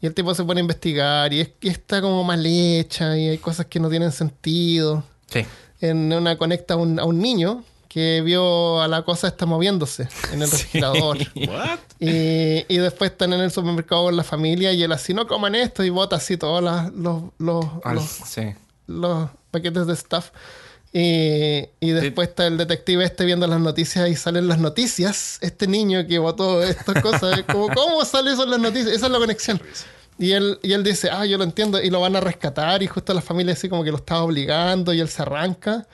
A: Y el tipo se pone a investigar y, es, y está como mal hecha y hay cosas que no tienen sentido.
B: Sí.
A: En una conecta a un, a un niño que vio a la cosa está moviéndose en el refrigerador.
C: What?
A: Y, y después están en el supermercado con la familia y él así, no coman esto y bota así todos los, los,
B: Al-
A: los,
B: sí.
A: los paquetes de stuff. Y, y después está el detective este viendo las noticias y salen las noticias. Este niño que votó estas cosas. como, ¿Cómo sale eso en las noticias? Esa es la conexión. Y él, y él dice, ah, yo lo entiendo. Y lo van a rescatar. Y justo la familia así como que lo estaba obligando. Y él se arranca.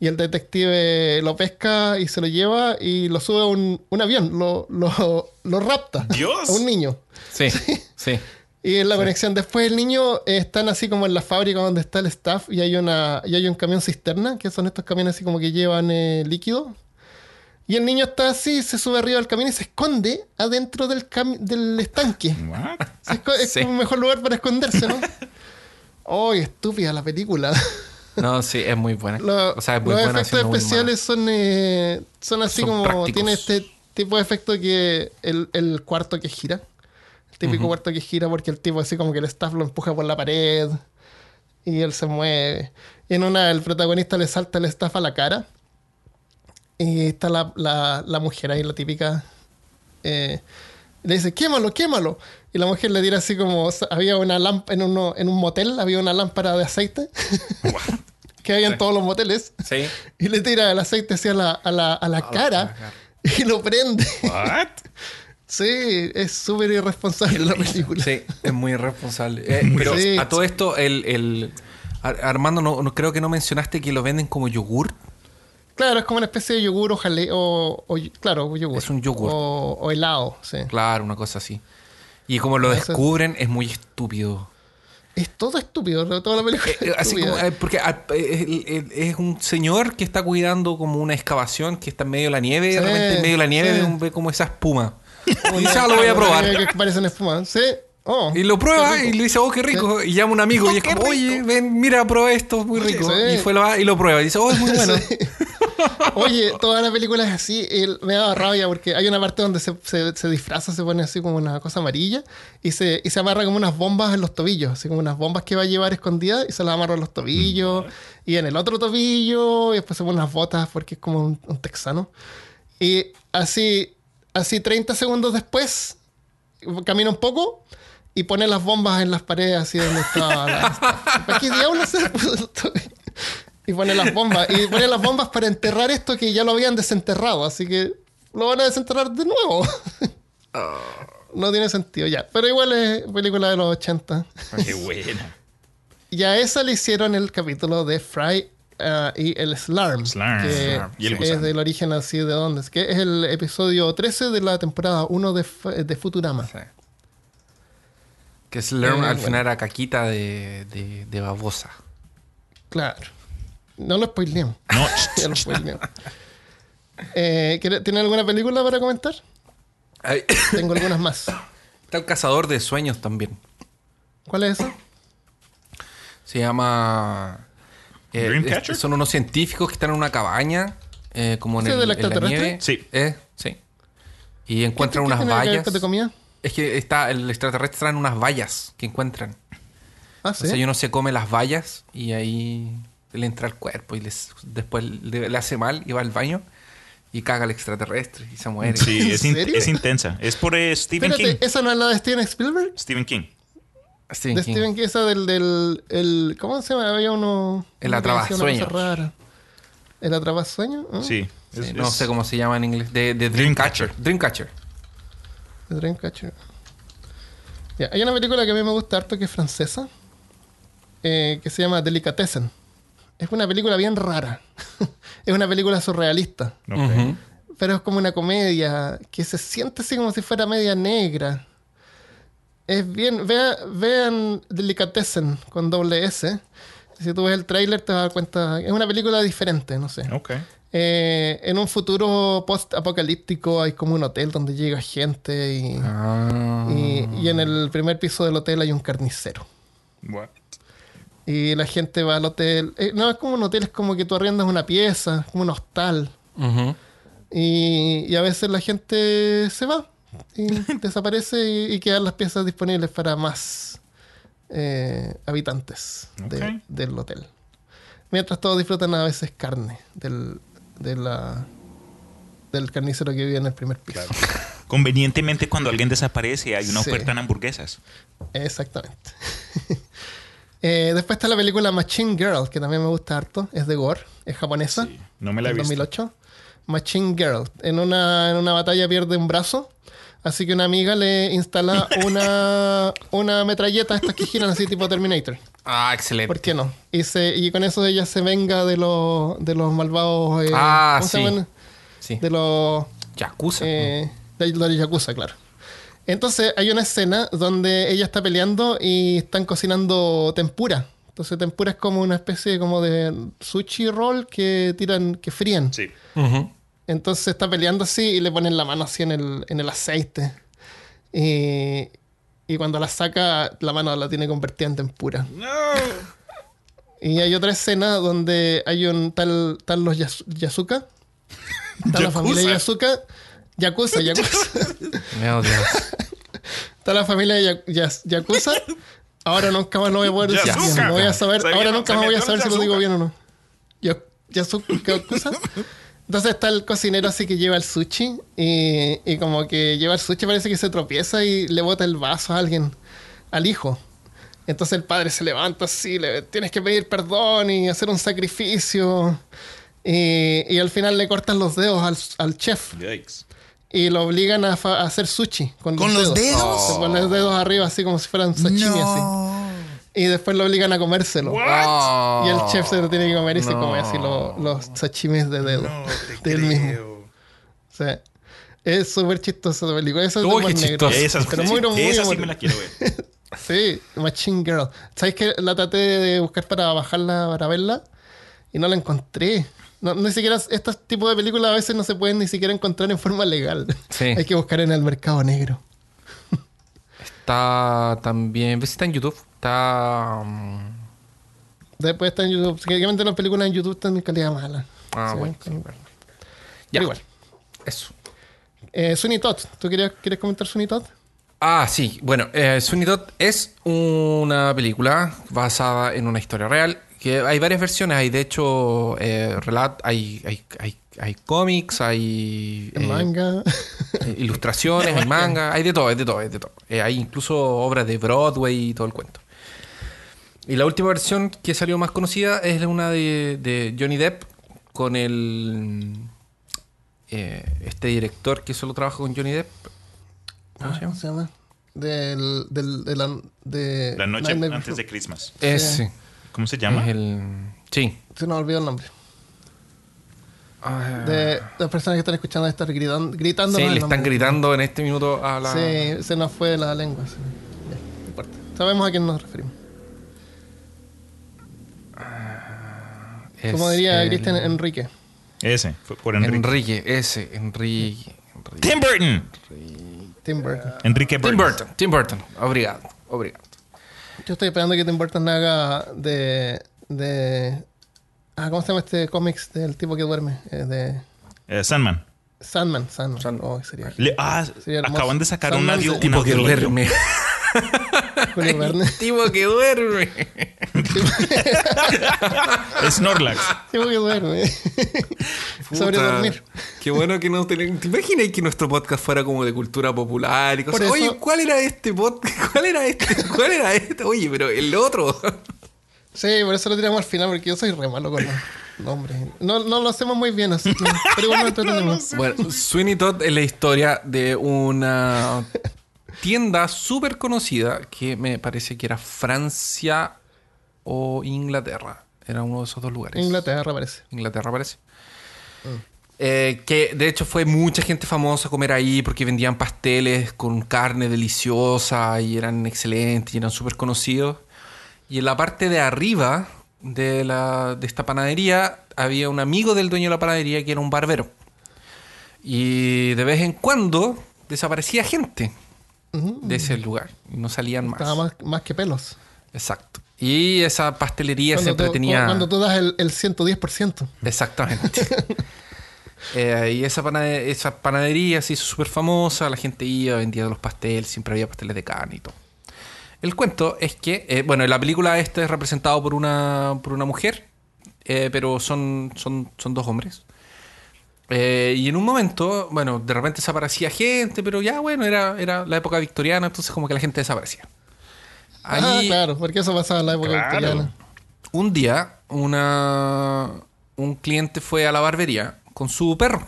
A: Y el detective lo pesca y se lo lleva y lo sube a un, un avión. Lo, lo, lo rapta.
C: Dios.
A: A un niño.
B: Sí. Sí.
A: Y en la conexión. Después el niño eh, están así como en la fábrica donde está el staff y hay una y hay un camión cisterna, que son estos camiones así como que llevan eh, líquido. Y el niño está así, se sube arriba del camión y se esconde adentro del, del estanque.
C: What?
A: Se esco- es
B: Sí.
A: como un mejor lugar para esconderse, ¿no? ¡Oh, estúpida la película!
B: No, sí, es muy buena.
A: Lo-
B: o sea, es muy
A: los
B: buena.
A: efectos especiales son, eh, son así
B: Son
A: como.
B: prácticos.
A: Tiene este tipo de efecto que el, el cuarto que gira. El típico cuarto que gira porque el tipo así como que el staff lo empuja por la pared y él se mueve. Y en una, el protagonista le salta el staff a la cara. Y está la, la, la mujer ahí, la típica. eh, le dice, quémalo, quémalo. Y la mujer le tira así como, había una lámpara, en, uno, en un motel había una lámpara de aceite. que había en todos los moteles.
B: Sí.
A: Y le tira el aceite hacia la, a la, a la cara y lo prende.
C: What?
A: Sí, es súper irresponsable la película.
B: Sí, es muy irresponsable. Eh, pero
A: Sí.
B: a todo esto, el, el- Ar- Armando, no, no- creo que no mencionaste que lo venden como yogur.
A: Claro, es como una especie de yogur o jaleo. O, o- claro, yogur.
B: Es un yogur.
A: O, o helado, sí.
B: Claro, una cosa así. Y como lo descubren, es muy estúpido.
A: Es todo estúpido, toda la película.
B: Eh,
A: es
B: así como, eh, porque ah, eh, es un señor que está cuidando como una excavación que está en medio de la nieve y
A: Sí,
B: repente en medio de la nieve
A: sí.
B: ve, como esa espuma. Y
A: Una-
B: dice, ah, lo voy a probar.
A: Que parecen espuma. Sí. Oh,
B: Y lo prueba
A: rico.
B: y le dice, oh, qué rico. Y llama a un amigo y es
A: qué
B: como, oye, ven, mira, prueba esto, es muy rico.
A: Sí.
B: Y fue lo, y lo prueba y dice, oh, es muy bueno.
A: Oye, toda la película es así. el- me daba rabia porque hay una parte donde se, se- se disfraza, se pone así como una cosa amarilla y se, y se amarra como unas bombas en los tobillos, así como unas bombas que va a llevar escondidas y se las amarra en los tobillos y en el otro tobillo y después se pone unas botas porque es como un, un texano. Y así, así 30 segundos después camina un poco y pone las bombas en las paredes así donde estaba la... ¿Para qué diablos Y pone las bombas. Y pone las bombas para enterrar esto que ya lo habían desenterrado. Así que lo van a desenterrar de nuevo. No tiene sentido ya. Pero igual es película de los 80.
C: Qué buena.
A: Y a esa le hicieron el capítulo de Fry ah, y el Slarm.
C: Slarm.
A: Que
C: Slarm. Y el
A: es
C: gusano.
A: del origen así de dónde. Es que es el episodio 13 de la temporada 1 de, de Futurama.
B: Sí. Que Slurm
A: Eh,
B: al
A: bueno.
B: final era caquita de, de, de babosa.
A: Claro. No lo spoileemos.
C: No,
A: Ya lo spoileemos. Eh, ¿quiere- ¿Tiene alguna película para comentar?
B: Ay,
A: Tengo algunas más.
B: Está el cazador de sueños también.
A: ¿Cuál es esa?
B: Se llama. eh, es- son unos científicos que están en una cabaña, eh, como en,
A: ¿Ese
B: el,
A: del
B: en la nieve.
C: Sí.
B: Eh, sí. Y encuentran
A: ¿Qué- qué
B: unas
A: que ver
B: vallas.
A: con de?
B: Es que está el extraterrestre traen unas vallas que encuentran.
A: Ah, sí.
B: Entonces uno se come las vallas y ahí le entra al cuerpo y les, después le, le hace mal y va al baño y caga al extraterrestre y se muere.
C: Sí,
A: ¿En
C: es, in-
A: serio?
C: es intensa. Es por eh, Stephen
A: Espérate,
C: King.
A: ¿esa no es la de Steven Spielberg?
C: Stephen King.
B: Stephen
A: de
B: King.
A: Steven King, esa del, del el, ¿cómo se llama? Había uno...
B: El
A: rara. ¿El atrapasueño? ¿Ah?
C: Sí.
B: Sí,
C: Es-
B: no
C: es-
B: sé cómo se llama en inglés. De, de
C: Dreamcatcher.
B: Dreamcatcher. Dreamcatcher.
A: Ya, hay una película que a mí me gusta harto que es francesa, eh, que se llama Delicatessen. Es una película bien rara. es una película surrealista, pero es como una comedia que se siente así como si fuera media negra. Es bien, vea- vean Delicatessen con doble S. Si tú ves el tráiler te vas a dar cuenta, es una película diferente, no sé.
C: Ok.
A: Eh, en un futuro post-apocalíptico hay como un hotel donde llega gente y...
B: Ah.
A: Y, y en el primer piso del hotel hay un carnicero.
C: What?
A: Y la gente va al hotel. eh, no es como un hotel, es como que tú arriendas una pieza, como un hostal. Y, y a veces la gente se va y desaparece y, y quedan las piezas disponibles para más eh, habitantes de- del hotel. Mientras todos disfrutan a veces carne del, de la, del carnicero que vive en el primer piso.
C: Convenientemente, cuando alguien desaparece, hay una
A: Sí.
C: oferta en hamburguesas.
A: Exactamente. Eh, después está la película Machine Girl, que también me gusta harto. Es de Gore, es japonesa.
C: Sí, no me la he visto.
A: 2008. Machine Girl. En una, en una batalla pierde un brazo. Así que una amiga le instala una, una metralleta, estas que giran así tipo Terminator.
B: Ah, excelente.
A: ¿Por qué no? Y, se, y con eso ella se venga de los, de los malvados. eh,
B: Ah,
A: ¿Cómo se
B: sí.
A: llaman?
B: Sí.
A: De los.
B: Yakuza.
A: Eh, de los Yakuza, claro. Entonces hay una escena donde ella está peleando y están cocinando tempura. Entonces tempura es como una especie como de sushi roll que tiran, que fríen.
C: Sí.
A: Entonces está peleando así y le ponen la mano así en el, en el aceite. Y, y cuando la saca, la mano la tiene convertida en tempura. Y hay otra escena donde hay un tal, tal los Yas- Yasuka. Está la familia Yasuka. Yakuza, Yakuza.
B: Meu Dios.
A: Está la familia de Yakuza. Ahora nunca más lo voy a poder decir.
C: Yasuka.
A: No voy a saber.
C: Se
A: Ahora nunca más voy a saber si lo digo bien o no. Yakuza. Entonces está el cocinero así que lleva el sushi y, y como que lleva el sushi parece que se tropieza y le bota el vaso a alguien, al hijo. Entonces el padre se levanta así, le tienes que pedir perdón y hacer un sacrificio. Y, y al final le cortan los dedos al, al chef
C: Yikes.
A: Y lo obligan a, fa- a hacer sushi con,
E: ¿Con los dedos?
A: Se pone los dedos arriba así como si fueran sashimi así. Y después lo obligan a comérselo. Y el chef se lo tiene que comer y se come así lo- los sashimis de dedo.
C: No te
A: de él mismo.
C: creo.
A: O sea, es súper chistosa esa película. Eso es
B: Uy,
A: negro.
B: chistoso.
C: Esa,
A: Pero muy, muy
C: esa sí me la quiero ver.
A: Sí, Machine Girl. ¿Sabes que La traté de buscar para bajarla, para verla. Y no la encontré. No, ni siquiera este tipo de películas a veces no se pueden ni siquiera encontrar en forma legal.
B: Sí.
A: Hay que buscar en el mercado negro.
B: Está también. ¿Ves si está en YouTube? Está. mm,
A: Después está en YouTube. Obviamente las películas en YouTube están en calidad mala.
B: Ah,
A: Sí,
B: bueno. Ya.
A: Igual.
B: Eso.
A: Eh, Todd. ¿Tú querías, quieres comentar Todd?
B: Ah, sí. Bueno, eh, Todd es una película basada en una historia real. Que hay varias versiones. Hay, de hecho, eh, relat hay, hay, hay, hay cómics, hay eh,
A: manga.
B: eh, ilustraciones, hay manga, hay de todo, hay de todo, hay de todo. Eh, hay incluso obras de Broadway y todo el cuento. Y la última versión que salió más conocida es una de, de Johnny Depp con el. eh, este director que solo trabaja con Johnny Depp. ¿Cómo se llama?
A: ¿Cómo se llama? Del, del, de la, de
C: La noche
A: Nightmare
C: antes de Christmas.
B: Ese.
C: ¿Cómo se llama?
B: Es el. Sí.
A: Se nos olvidó el nombre.
B: Ah,
A: De las personas que están escuchando estar gritando, gritando.
B: sí, le están gritando en este minuto a la.
A: Sí, se nos fue la lengua. sí. Ya, no importa. Sabemos a quién nos referimos.
B: Es
A: Como diría
B: el-
A: Cristian Enrique.
C: Ese, fue por Enrique.
B: Enrique, ese, Enrique. Enrique.
C: Tim Burton.
A: Tim Burton.
C: Enrique
B: Tim
C: Burton.
B: Burton, Tim Burton. Obrigado, obrigado.
A: Yo estoy esperando que Tim Burton haga de. de ah, ¿Cómo se llama este cómics del tipo que duerme? Eh, de
C: Eh, Sandman.
A: Sandman. Sandman.
B: Sandman.
A: Oh, sería
C: Le- ah,
A: Sería
C: acaban de sacar
A: Sandman
C: un audio.
B: Tipo que duerme.
A: Julio Verne.
B: tipo que duerme.
C: Snorlax.
A: tipo que duerme. Sobre dormir.
B: Qué bueno que no tenemos. ¿Te imaginas que nuestro podcast fuera como de cultura popular y cosas?
A: Por eso-
B: Oye, ¿cuál era este podcast? ¿Cuál era este? ¿Cuál era este? Oye, pero el otro.
A: Sí, por eso lo tiramos al final, porque yo soy re malo con los nombres. No, no lo hacemos muy bien, así que- pero igual nos entretenemos.
B: Bueno, Sweeney Todd es la historia de una tienda súper conocida que me parece que era Francia o Inglaterra. Era uno de esos dos lugares.
A: Inglaterra parece.
B: Inglaterra parece. Eh, que de hecho fue mucha gente famosa a comer ahí porque vendían pasteles con carne deliciosa y eran excelentes y eran súper conocidos. Y en la parte de arriba de, la, de esta panadería había un amigo del dueño de la panadería que era un barbero. Y de vez en cuando desaparecía gente de ese lugar y no salían más.
A: Estaba más, más que pelos.
B: Exacto. Y esa pastelería
A: Cuando
B: siempre
A: tú,
B: tenía...
A: cuando tú das el, el 110%.
B: Exactamente. Eh, y esa, esa panadería se hizo súper famosa, la gente iba, vendía los pasteles, siempre había pasteles de carne y todo. El cuento es que, eh, bueno, en la película este es representado por una, por una mujer, eh, pero son, son, son dos hombres. Eh, y en un momento, bueno, de repente desaparecía gente, pero ya, bueno, era, era la época victoriana, entonces como que la gente desaparecía.
A: Ah, claro, porque eso pasaba en la época
C: Claro.
A: victoriana.
B: un día, una, un cliente fue a la barbería con su perro.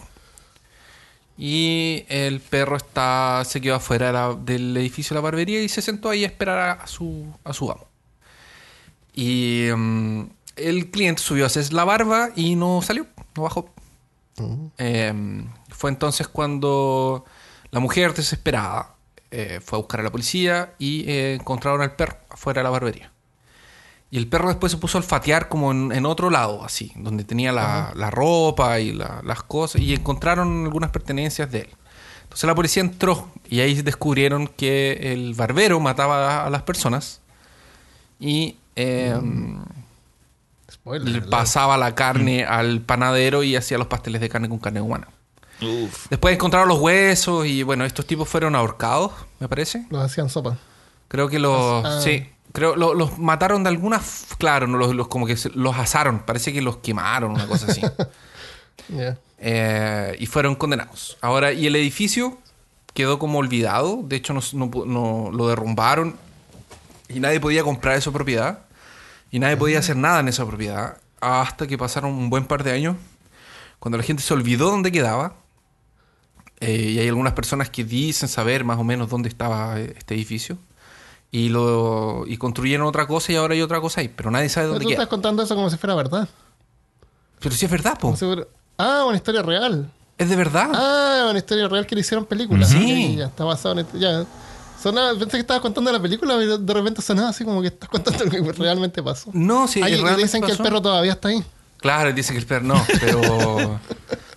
B: Y el perro está, se quedó afuera de la- del edificio de la barbería y se sentó ahí a esperar a, a su, a su amo. Y mm, el cliente subió a hacer la barba y no salió, no bajó. Eh, fue entonces cuando la mujer desesperada eh, fue a buscar a la policía y eh, encontraron al perro afuera de la barbería. Y el perro después se puso a olfatear como en, en otro lado, así, donde tenía la, la ropa y la- las cosas, y encontraron algunas pertenencias de él. Entonces la policía entró y ahí descubrieron que el barbero mataba a, a las personas y eh,
A: Spoiler.
B: le pasaba la carne al panadero y hacía los pasteles de carne con carne humana.
C: Uf.
B: Después encontraron los huesos y bueno, estos tipos fueron ahorcados, me parece.
A: Los hacían sopa.
B: Creo que los.
A: Ah.
B: Sí. Creo lo- los mataron de alguna. f- Claro, no los, los- como que se- los asaron. Parece que los quemaron, una cosa así. Eh, y fueron condenados. Ahora, y el edificio quedó como olvidado. De hecho, no, no pu- no- lo derrumbaron. Y nadie podía comprar esa propiedad. Y nadie podía hacer nada en esa propiedad. Hasta que pasaron un buen par de años. Cuando la gente se olvidó dónde quedaba. Eh, y hay algunas personas que dicen saber más o menos dónde estaba eh, este edificio. Y, lo, y construyeron otra cosa y ahora hay otra cosa ahí. Pero nadie sabe dónde
A: tú
B: queda.
A: estás contando eso como si fuera verdad.
B: Pero sí es verdad, po.
A: Si fuera- Ah, una historia real.
B: Es de verdad.
A: Ah, una historia real que le hicieron película.
B: Sí.
A: Ya, está basado en... Ya. Sonaba, pensé que estabas contando la película, pero de repente sonaba así como que estás contando lo que realmente pasó.
B: No, sí,
A: Ah, y
B: realmente
A: dicen que el
B: pasó.
A: perro todavía está ahí.
B: Claro, dice que el perro no, pero.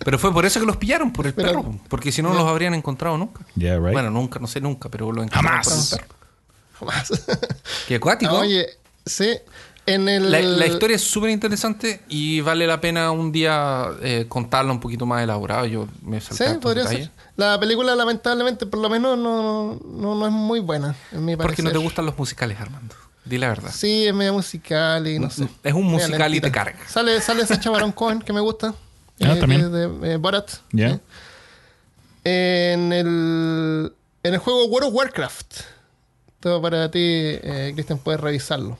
B: pero fue por eso que los pillaron, por el
A: Pero-
B: perro. Porque si no, los habrían encontrado nunca.
C: Yeah, right.
B: Bueno, nunca, no sé nunca, pero lo encontraron
C: Jamás.
B: por el perro.
A: Jamás.
B: Qué acuático.
A: Ah, Oye, sí. En el...
B: la, la historia es súper interesante y vale la pena un día eh, contarla un poquito más elaborado. Yo me salté
A: Sí, podría
B: detalles.
A: ser. La película, lamentablemente, por lo menos no, no, no es muy buena, en mi
B: Porque no te gustan los musicales, Armando. Di la verdad.
A: Sí, es medio musical y no sé.
B: Es un musical y te carga.
A: Sale, sale Sacha Baron Cohen, que me gusta.
C: Ah,
A: eh,
C: también.
A: de eh, Borat.
C: Ya.
A: En el, en el juego World of Warcraft. Todo para ti, eh, Cristian, puedes revisarlo.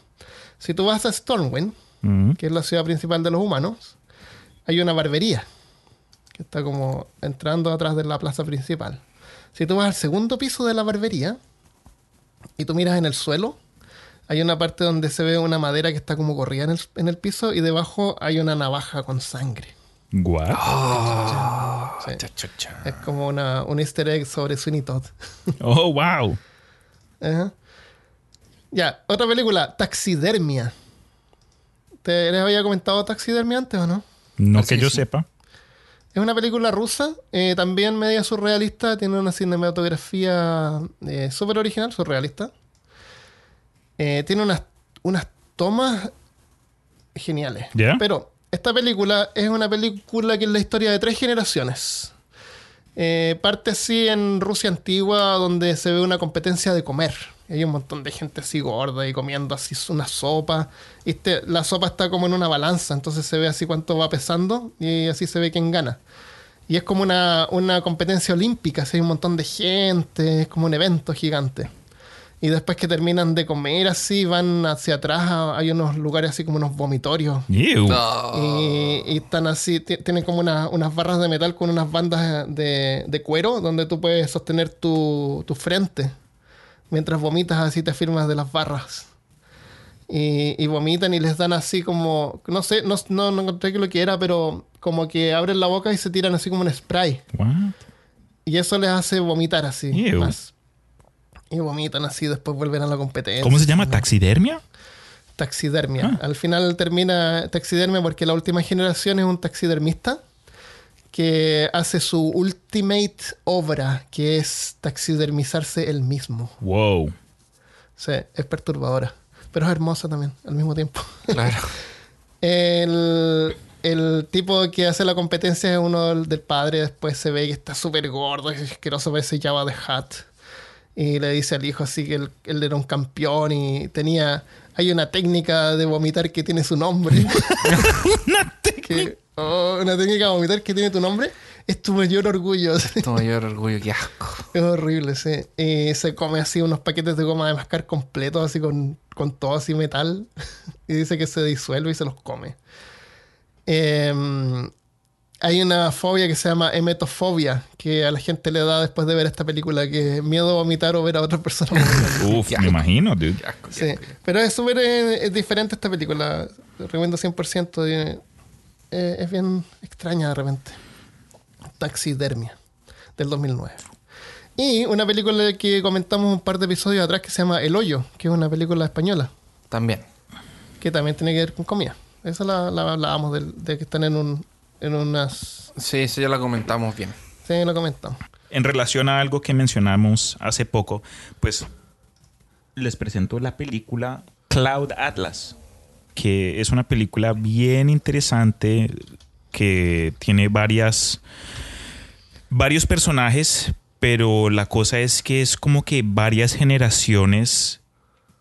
A: Si tú vas a Stormwind, que es la ciudad principal de los humanos, hay una barbería que está como entrando atrás de la plaza principal. Si tú vas al segundo piso de la barbería y tú miras en el suelo, hay una parte donde se ve una madera que está como corrida en el, en el piso y debajo hay una navaja con sangre.
C: What?
A: Sí.
B: Cha, cha, cha.
A: Es como una, un easter egg sobre Sweeney Todd.
C: Oh, wow.
A: Ajá. Ya, otra película, Taxidermia. ¿Te les había comentado Taxidermia antes o no?
C: No que yo
B: sí.
C: sepa.
A: Es una película rusa, eh, también media surrealista, tiene una cinematografía eh, súper original, surrealista. Eh, tiene unas, unas tomas geniales. Pero esta película es una película que es la historia de tres generaciones. Eh, parte así en Rusia antigua, donde se ve una competencia de comer. Hay un montón de gente así gorda y comiendo así una sopa. Este- la sopa está como en una balanza, entonces se ve así cuánto va pesando y así se ve quién gana. Y es como una, una competencia olímpica, así hay un montón de gente, es como un evento gigante. Y después que terminan de comer así, van hacia atrás, hay unos lugares así como unos vomitorios.
B: No.
A: Y, y están así, ti- tienen como una- unas barras de metal con unas bandas de, de cuero donde tú puedes sostener tu, tu frente. Mientras vomitas así te firmas de las barras. Y, y vomitan y les dan así como, no sé, no, no, no encontré que lo que era, pero como que abren la boca y se tiran así como un spray.
C: What?
A: Y eso les hace vomitar así.
C: Ew.
A: más. Y vomitan así, después vuelven a la competencia.
C: ¿Cómo se llama? ¿Taxidermia?
A: taxidermia. Al final termina taxidermia porque la última generación es un taxidermista que hace su ultimate obra, que es taxidermizarse él mismo.
C: Wow.
A: Sí, es perturbadora, pero es hermosa también al mismo tiempo.
B: Claro.
A: El, el tipo que hace la competencia es uno del, del padre, después se ve que está súper gordo, es asqueroso, parece Java de Hat. Y le dice al hijo así que él, él era un campeón y tenía... Hay una técnica de vomitar que tiene su nombre. Que- oh, una técnica de vomitar que tiene tu nombre es tu mayor orgullo.
B: Tu mayor orgullo, qué asco.
A: Es horrible, sí. Y se come así unos paquetes de goma de mascar completos, así con, con todo así metal. Y dice que se disuelve y se los come. Em, hay una fobia que se llama emetofobia, que a la gente le da después de ver esta película, que es miedo a vomitar o ver a otra persona vomitar.
C: Uf, me imagino, dude.
B: Asco.
A: Sí, pero es súper eh, es diferente esta película. Recomiendo 100%. eh, eh, es bien extraña de repente. Taxidermia, del 2009. Y una película que comentamos un par de episodios atrás que se llama El Hoyo, que es una película española,
B: También.
A: que también tiene que ver con comida. Esa la, la hablábamos de, que están en, un, en unas...
B: Sí, eso ya la comentamos bien.
A: Sí, lo comentamos.
C: En relación a algo que mencionamos hace poco, pues les presento la película Cloud Atlas, que es una película bien interesante que tiene varias varios personajes, pero la cosa es que es como que varias generaciones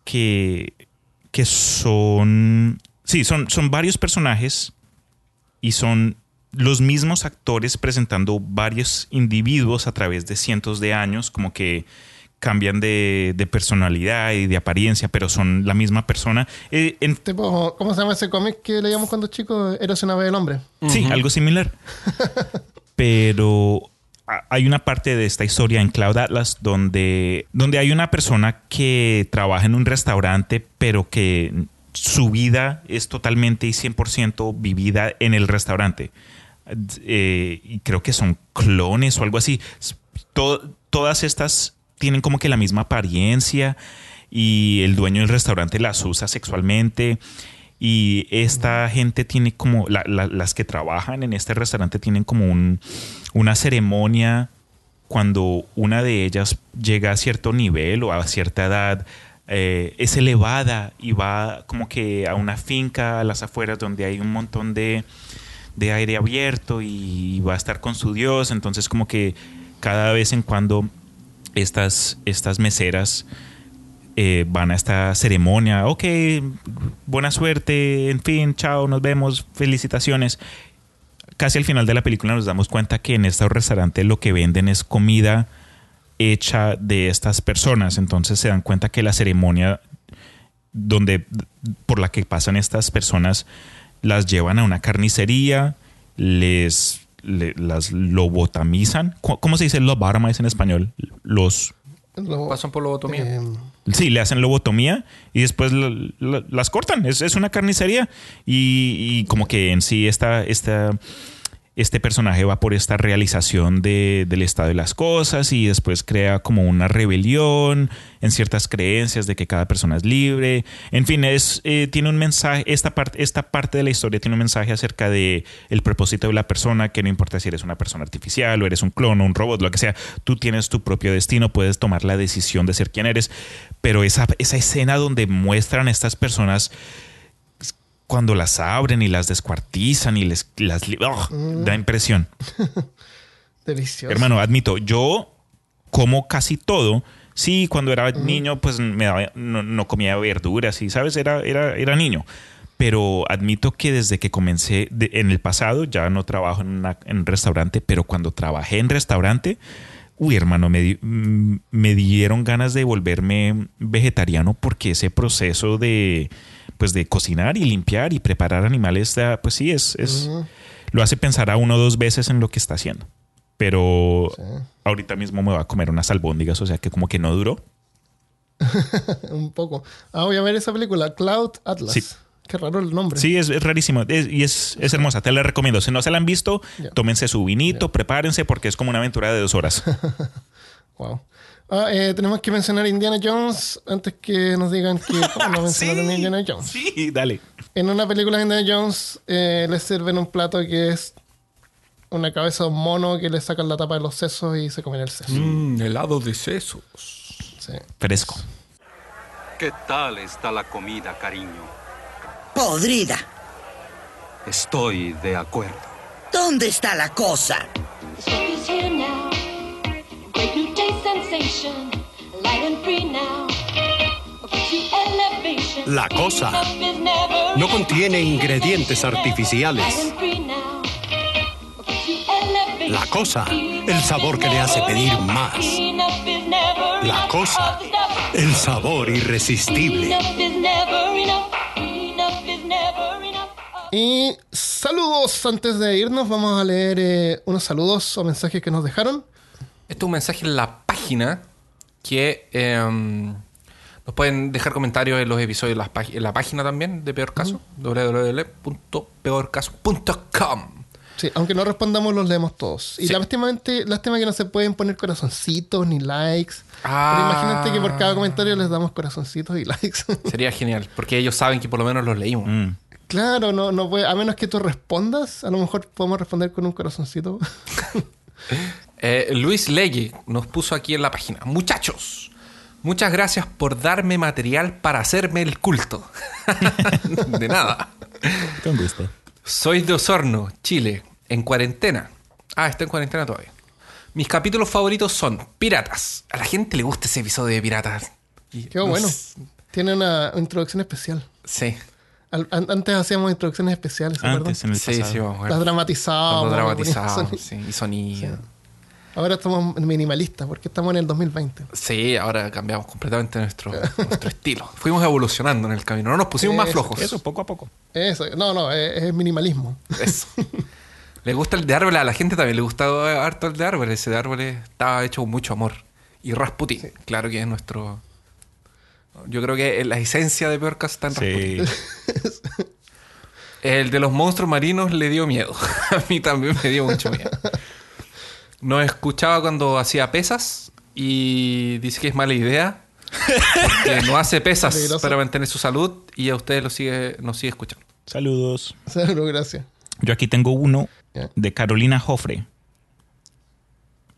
C: que que son sí, son son varios personajes y son los mismos actores presentando varios individuos a través de cientos de años, como que cambian de, de personalidad y de apariencia, pero son la misma persona. Eh, en-
A: Tipo, ¿cómo se llama ese cómic que leíamos cuando chicos? Eros una vez el hombre.
C: Sí, algo similar. Pero hay una parte de esta historia en Cloud Atlas donde, donde hay una persona que trabaja en un restaurante, pero que su vida es totalmente y 100% vivida en el restaurante. Eh, y creo que son clones o algo así. To- todas estas tienen como que la misma apariencia y el dueño del restaurante las usa sexualmente. Y esta gente tiene como, la- la- las que trabajan en este restaurante tienen como un, una ceremonia cuando una de ellas llega a cierto nivel o a cierta edad, eh, es elevada y va como que a una finca a las afueras donde hay un montón de, de aire abierto y va a estar con su Dios. Entonces como que cada vez en cuando estas, estas meseras eh, van a esta ceremonia. Ok, buena suerte, en fin, chao, nos vemos, felicitaciones. Casi al final de la película nos damos cuenta que en este restaurante lo que venden es comida hecha de estas personas. Entonces se dan cuenta que la ceremonia donde por la que pasan estas personas, las llevan a una carnicería, les le- las lobotomizan. ¿Cómo cómo se dice lobotomize en español? Los
A: Lo-
B: Pasan por lobotomía.
A: eh,
C: Sí, le hacen lobotomía y después la- la- las cortan. Es, es una carnicería. Y, y como que en sí esta, esta, este personaje va por esta realización de- del estado de las cosas y después crea como una rebelión en ciertas creencias de que cada persona es libre. En fin, es, eh, tiene un mensaje, esta parte, esta parte de la historia tiene un mensaje acerca de el propósito de la persona, que no importa si eres una persona artificial o eres un clon o un robot, lo que sea, tú tienes tu propio destino, puedes tomar la decisión de ser quien eres. Pero esa, esa escena donde muestran a estas personas cuando las abren y las descuartizan y les las li- ¡Ugh! da impresión.
A: delicioso.
C: Hermano, admito, yo como casi todo. Sí, cuando era niño, pues me daba- no, no comía verduras y, ¿sabes? Era, era, era niño. Pero admito que desde que comencé de- en el pasado, ya no trabajo en, una- en un restaurante, pero cuando trabajé en restaurante, uy, hermano, me, di- mm, me dieron ganas de volverme vegetariano porque ese proceso de, pues, de cocinar y limpiar y preparar animales, pues sí, es, es lo hace pensar a uno o dos veces en lo que está haciendo. Pero ahorita mismo me va a comer unas albóndigas, o sea que como que no duró.
A: Un poco. Ah, voy a ver esa película, Cloud Atlas.
C: Sí.
A: Qué raro el nombre.
C: Sí, es, es rarísimo es- y es, es hermosa, te la recomiendo. Si no se la han visto, tómense su vinito, prepárense porque es como una aventura de dos horas.
A: Wow. Ah, eh, tenemos que mencionar Indiana Jones antes que nos digan que ¿cómo no mencionaron a Indiana Jones.
C: sí, dale.
A: En una película de Indiana Jones eh, les sirven un plato que es una cabeza de un mono que le sacan la tapa de los sesos y se comen el seso.
B: Mm, helado de sesos.
A: Sí.
C: Fresco.
E: ¿Qué tal está la comida, cariño?
F: Podrida.
E: Estoy de acuerdo.
F: ¿Dónde está la cosa?
G: La cosa.
H: Up is never
G: No contiene
H: enough.
G: ingredientes artificiales. La cosa, el sabor que le hace pedir más.
H: Enough is never
G: La
H: enough
G: cosa, el sabor irresistible.
H: Enough is never enough. Enough is never enough.
A: Y saludos. Antes de irnos, vamos a leer eh, unos saludos o mensajes que nos dejaron.
B: Esto es un mensaje en la página que em, nos pueden dejar comentarios en los episodios en, las pag- en la página también de Peor Caso, www.peorcaso.com.
A: Sí, aunque no respondamos, los leemos todos. Y
B: Sí.
A: lástimamente, lástima que no se pueden poner corazoncitos ni likes.
B: Ah.
A: Pero imagínate que por cada comentario les damos corazoncitos y likes.
B: Sería genial, porque ellos saben que por lo menos los leímos.
C: Mm.
A: claro, no, no puede, a menos que tú respondas, a lo mejor podemos responder con un corazoncito.
B: Eh, Luis Legge nos puso aquí en la página. Muchachos, muchas gracias por darme material para hacerme el culto. de nada.
C: Con gusto.
B: Soy de Osorno, Chile, en cuarentena. Ah, está en cuarentena todavía. Mis capítulos favoritos son Piratas. A la gente le gusta ese episodio de Piratas. Y
A: Qué
B: no
A: bueno. Tiene una introducción especial.
B: Sí,
A: Al- an- antes hacíamos introducciones especiales, ¿se?
C: Antes en el
B: sí,
C: pasado.
B: sí, vamos a ver.
A: Las dramatizábamos. Le
B: dramatizábamos, sí, y sonido.
A: Ahora estamos minimalistas porque estamos en el 2020.
B: Sí, ahora cambiamos completamente nuestro, nuestro estilo. Fuimos evolucionando en el camino, no nos pusimos más
A: Eso,
B: flojos.
C: Eso, poco a poco.
A: Eso, no, no, es, es minimalismo.
B: Eso. le gusta el de árboles, a la gente también le gusta harto el de árboles. Ese de árboles estaba hecho con mucho amor. Y Rasputin, claro que es nuestro. Yo creo que la esencia de Peor Caso está en Rasputin. El de los monstruos marinos le dio miedo. a mí también me dio mucho miedo. Nos escuchaba cuando hacía pesas y dice que es mala idea. Que no hace pesas para mantener su salud y a ustedes lo sigue, nos sigue escuchando.
C: Saludos.
A: Seguro, gracias.
C: Yo aquí tengo uno de Carolina Jofre.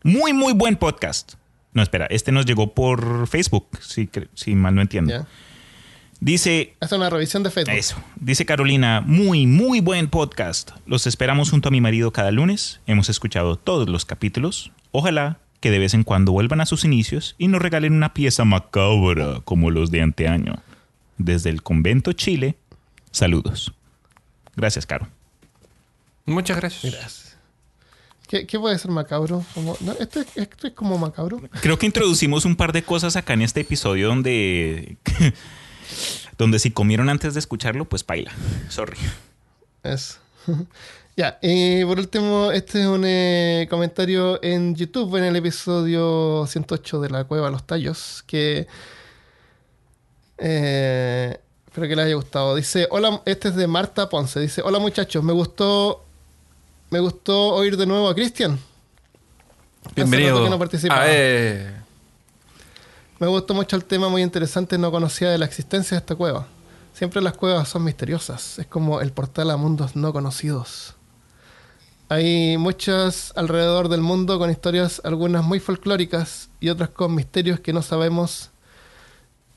C: Muy, muy buen podcast. No, espera, este nos llegó por Facebook, si, si mal no entiendo. Dice,
A: Hace una revisión de Facebook.
C: eso, dice Carolina, muy, muy buen podcast. Los esperamos junto a mi marido cada lunes. Hemos escuchado todos los capítulos. Ojalá que de vez en cuando vuelvan a sus inicios y nos regalen una pieza macabra como los de anteaño. Desde el convento Chile, saludos. Gracias, Caro.
B: Muchas gracias.
A: Gracias. ¿Qué, qué puede ser macabro? Como- no, esto, es, esto es como macabro.
C: Creo que introducimos un par de cosas acá en este episodio donde donde si comieron antes de escucharlo, pues baila. Sorry.
A: Eso. ya, y por último, este es un eh, comentario en YouTube en el episodio 108 de La Cueva de los Tallos, que eh, espero que les haya gustado. Dice, hola, este es de Marta Ponce. Dice, hola muchachos, me gustó, me gustó oír de nuevo a Cristian.
B: Bienvenido.
A: que no.
B: Ah, eh.
A: Me gustó mucho el tema, muy interesante. No conocía de la existencia de esta cueva. Siempre las cuevas son misteriosas. Es como el portal a mundos no conocidos. Hay muchas alrededor del mundo con historias, algunas muy folclóricas y otras con misterios que no sabemos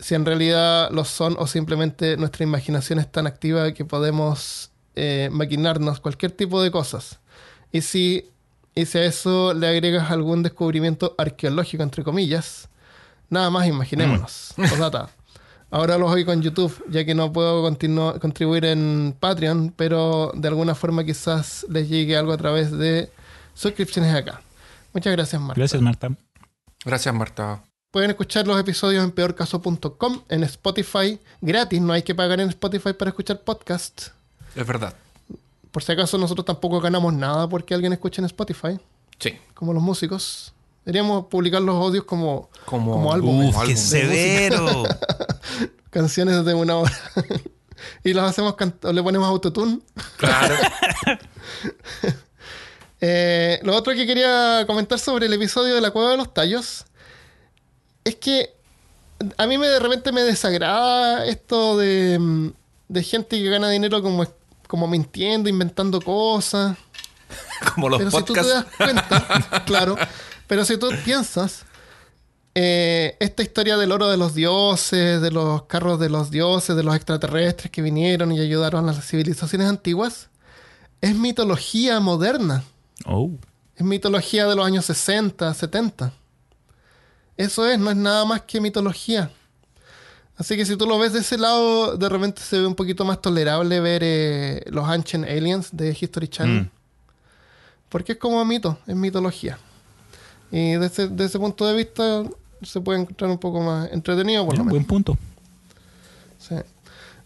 A: si en realidad lo son o simplemente nuestra imaginación es tan activa que podemos eh, maquinarnos cualquier tipo de cosas. Y si, y si a eso le agregas algún descubrimiento arqueológico, entre comillas, nada más imaginémonos. Postdata. Ahora los oigo con YouTube, ya que no puedo contribuir en Patreon, pero de alguna forma quizás les llegue algo a través de suscripciones acá. Muchas gracias, Marta.
C: Gracias, Marta.
B: Gracias, Marta.
A: Pueden escuchar los episodios en peorcaso.com, en Spotify, gratis, no hay que pagar en Spotify para escuchar podcasts.
B: Es verdad.
A: Por si acaso nosotros tampoco ganamos nada porque alguien escucha en Spotify,
B: Sí.
A: como los músicos. Deberíamos publicar los audios como,
B: Como,
A: como álbumes,
B: Uf,
C: ¡Qué severo!
A: canciones de una hora. y las hacemos, le ponemos autotune.
B: Claro.
A: Eh, lo otro que quería comentar sobre el episodio de la cueva de los tallos es que a mí me de repente me desagrada esto de, de gente que gana dinero como, como mintiendo, inventando cosas.
B: Como los
A: pero si tú te
B: podcasts.
A: das cuenta, claro, pero si tú piensas, eh, esta historia del oro de los dioses, de los carros de los dioses, de los extraterrestres que vinieron y ayudaron a las civilizaciones antiguas, es mitología moderna.
C: Oh.
A: Es mitología de los años 60, 70. Eso es, no es nada más que mitología. Así que si tú lo ves de ese lado, de repente se ve un poquito más tolerable ver eh, los Ancient Aliens de History Channel.
C: Mm.
A: Porque es como mito, es mitología. Y desde, desde ese punto de vista se puede encontrar un poco más entretenido, por
C: Ya,
A: lo menos.
C: buen punto.
A: Sí.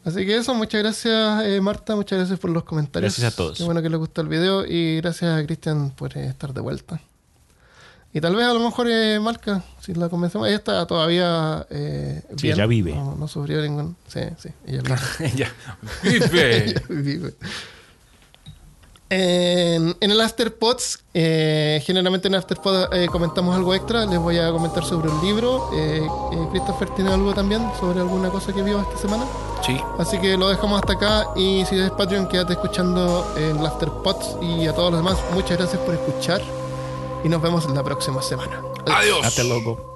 A: Así que eso, muchas gracias eh, Marta, muchas gracias por los comentarios.
C: Gracias a todos.
A: Qué bueno que les gustó el video y gracias a Cristian por eh, estar de vuelta. Y tal vez a lo mejor eh, Marca, si la convencemos, ella está todavía eh,
C: Sí,
A: bien.
C: ella vive.
A: No, no sufrió ningún... Sí, sí, ella vive.
B: Vive.
A: Ella vive. En, en el Afterpods, eh, generalmente en Afterpod eh, comentamos algo extra. Les voy a comentar sobre un libro. Eh, eh, Christopher tiene algo también sobre alguna cosa que vio esta semana.
B: Sí.
A: Así que lo dejamos hasta acá. Y si eres Patreon, quédate escuchando en el Afterpods. Y a todos los demás, muchas gracias por escuchar. Y nos vemos la próxima semana.
B: Adiós.
C: Hasta luego.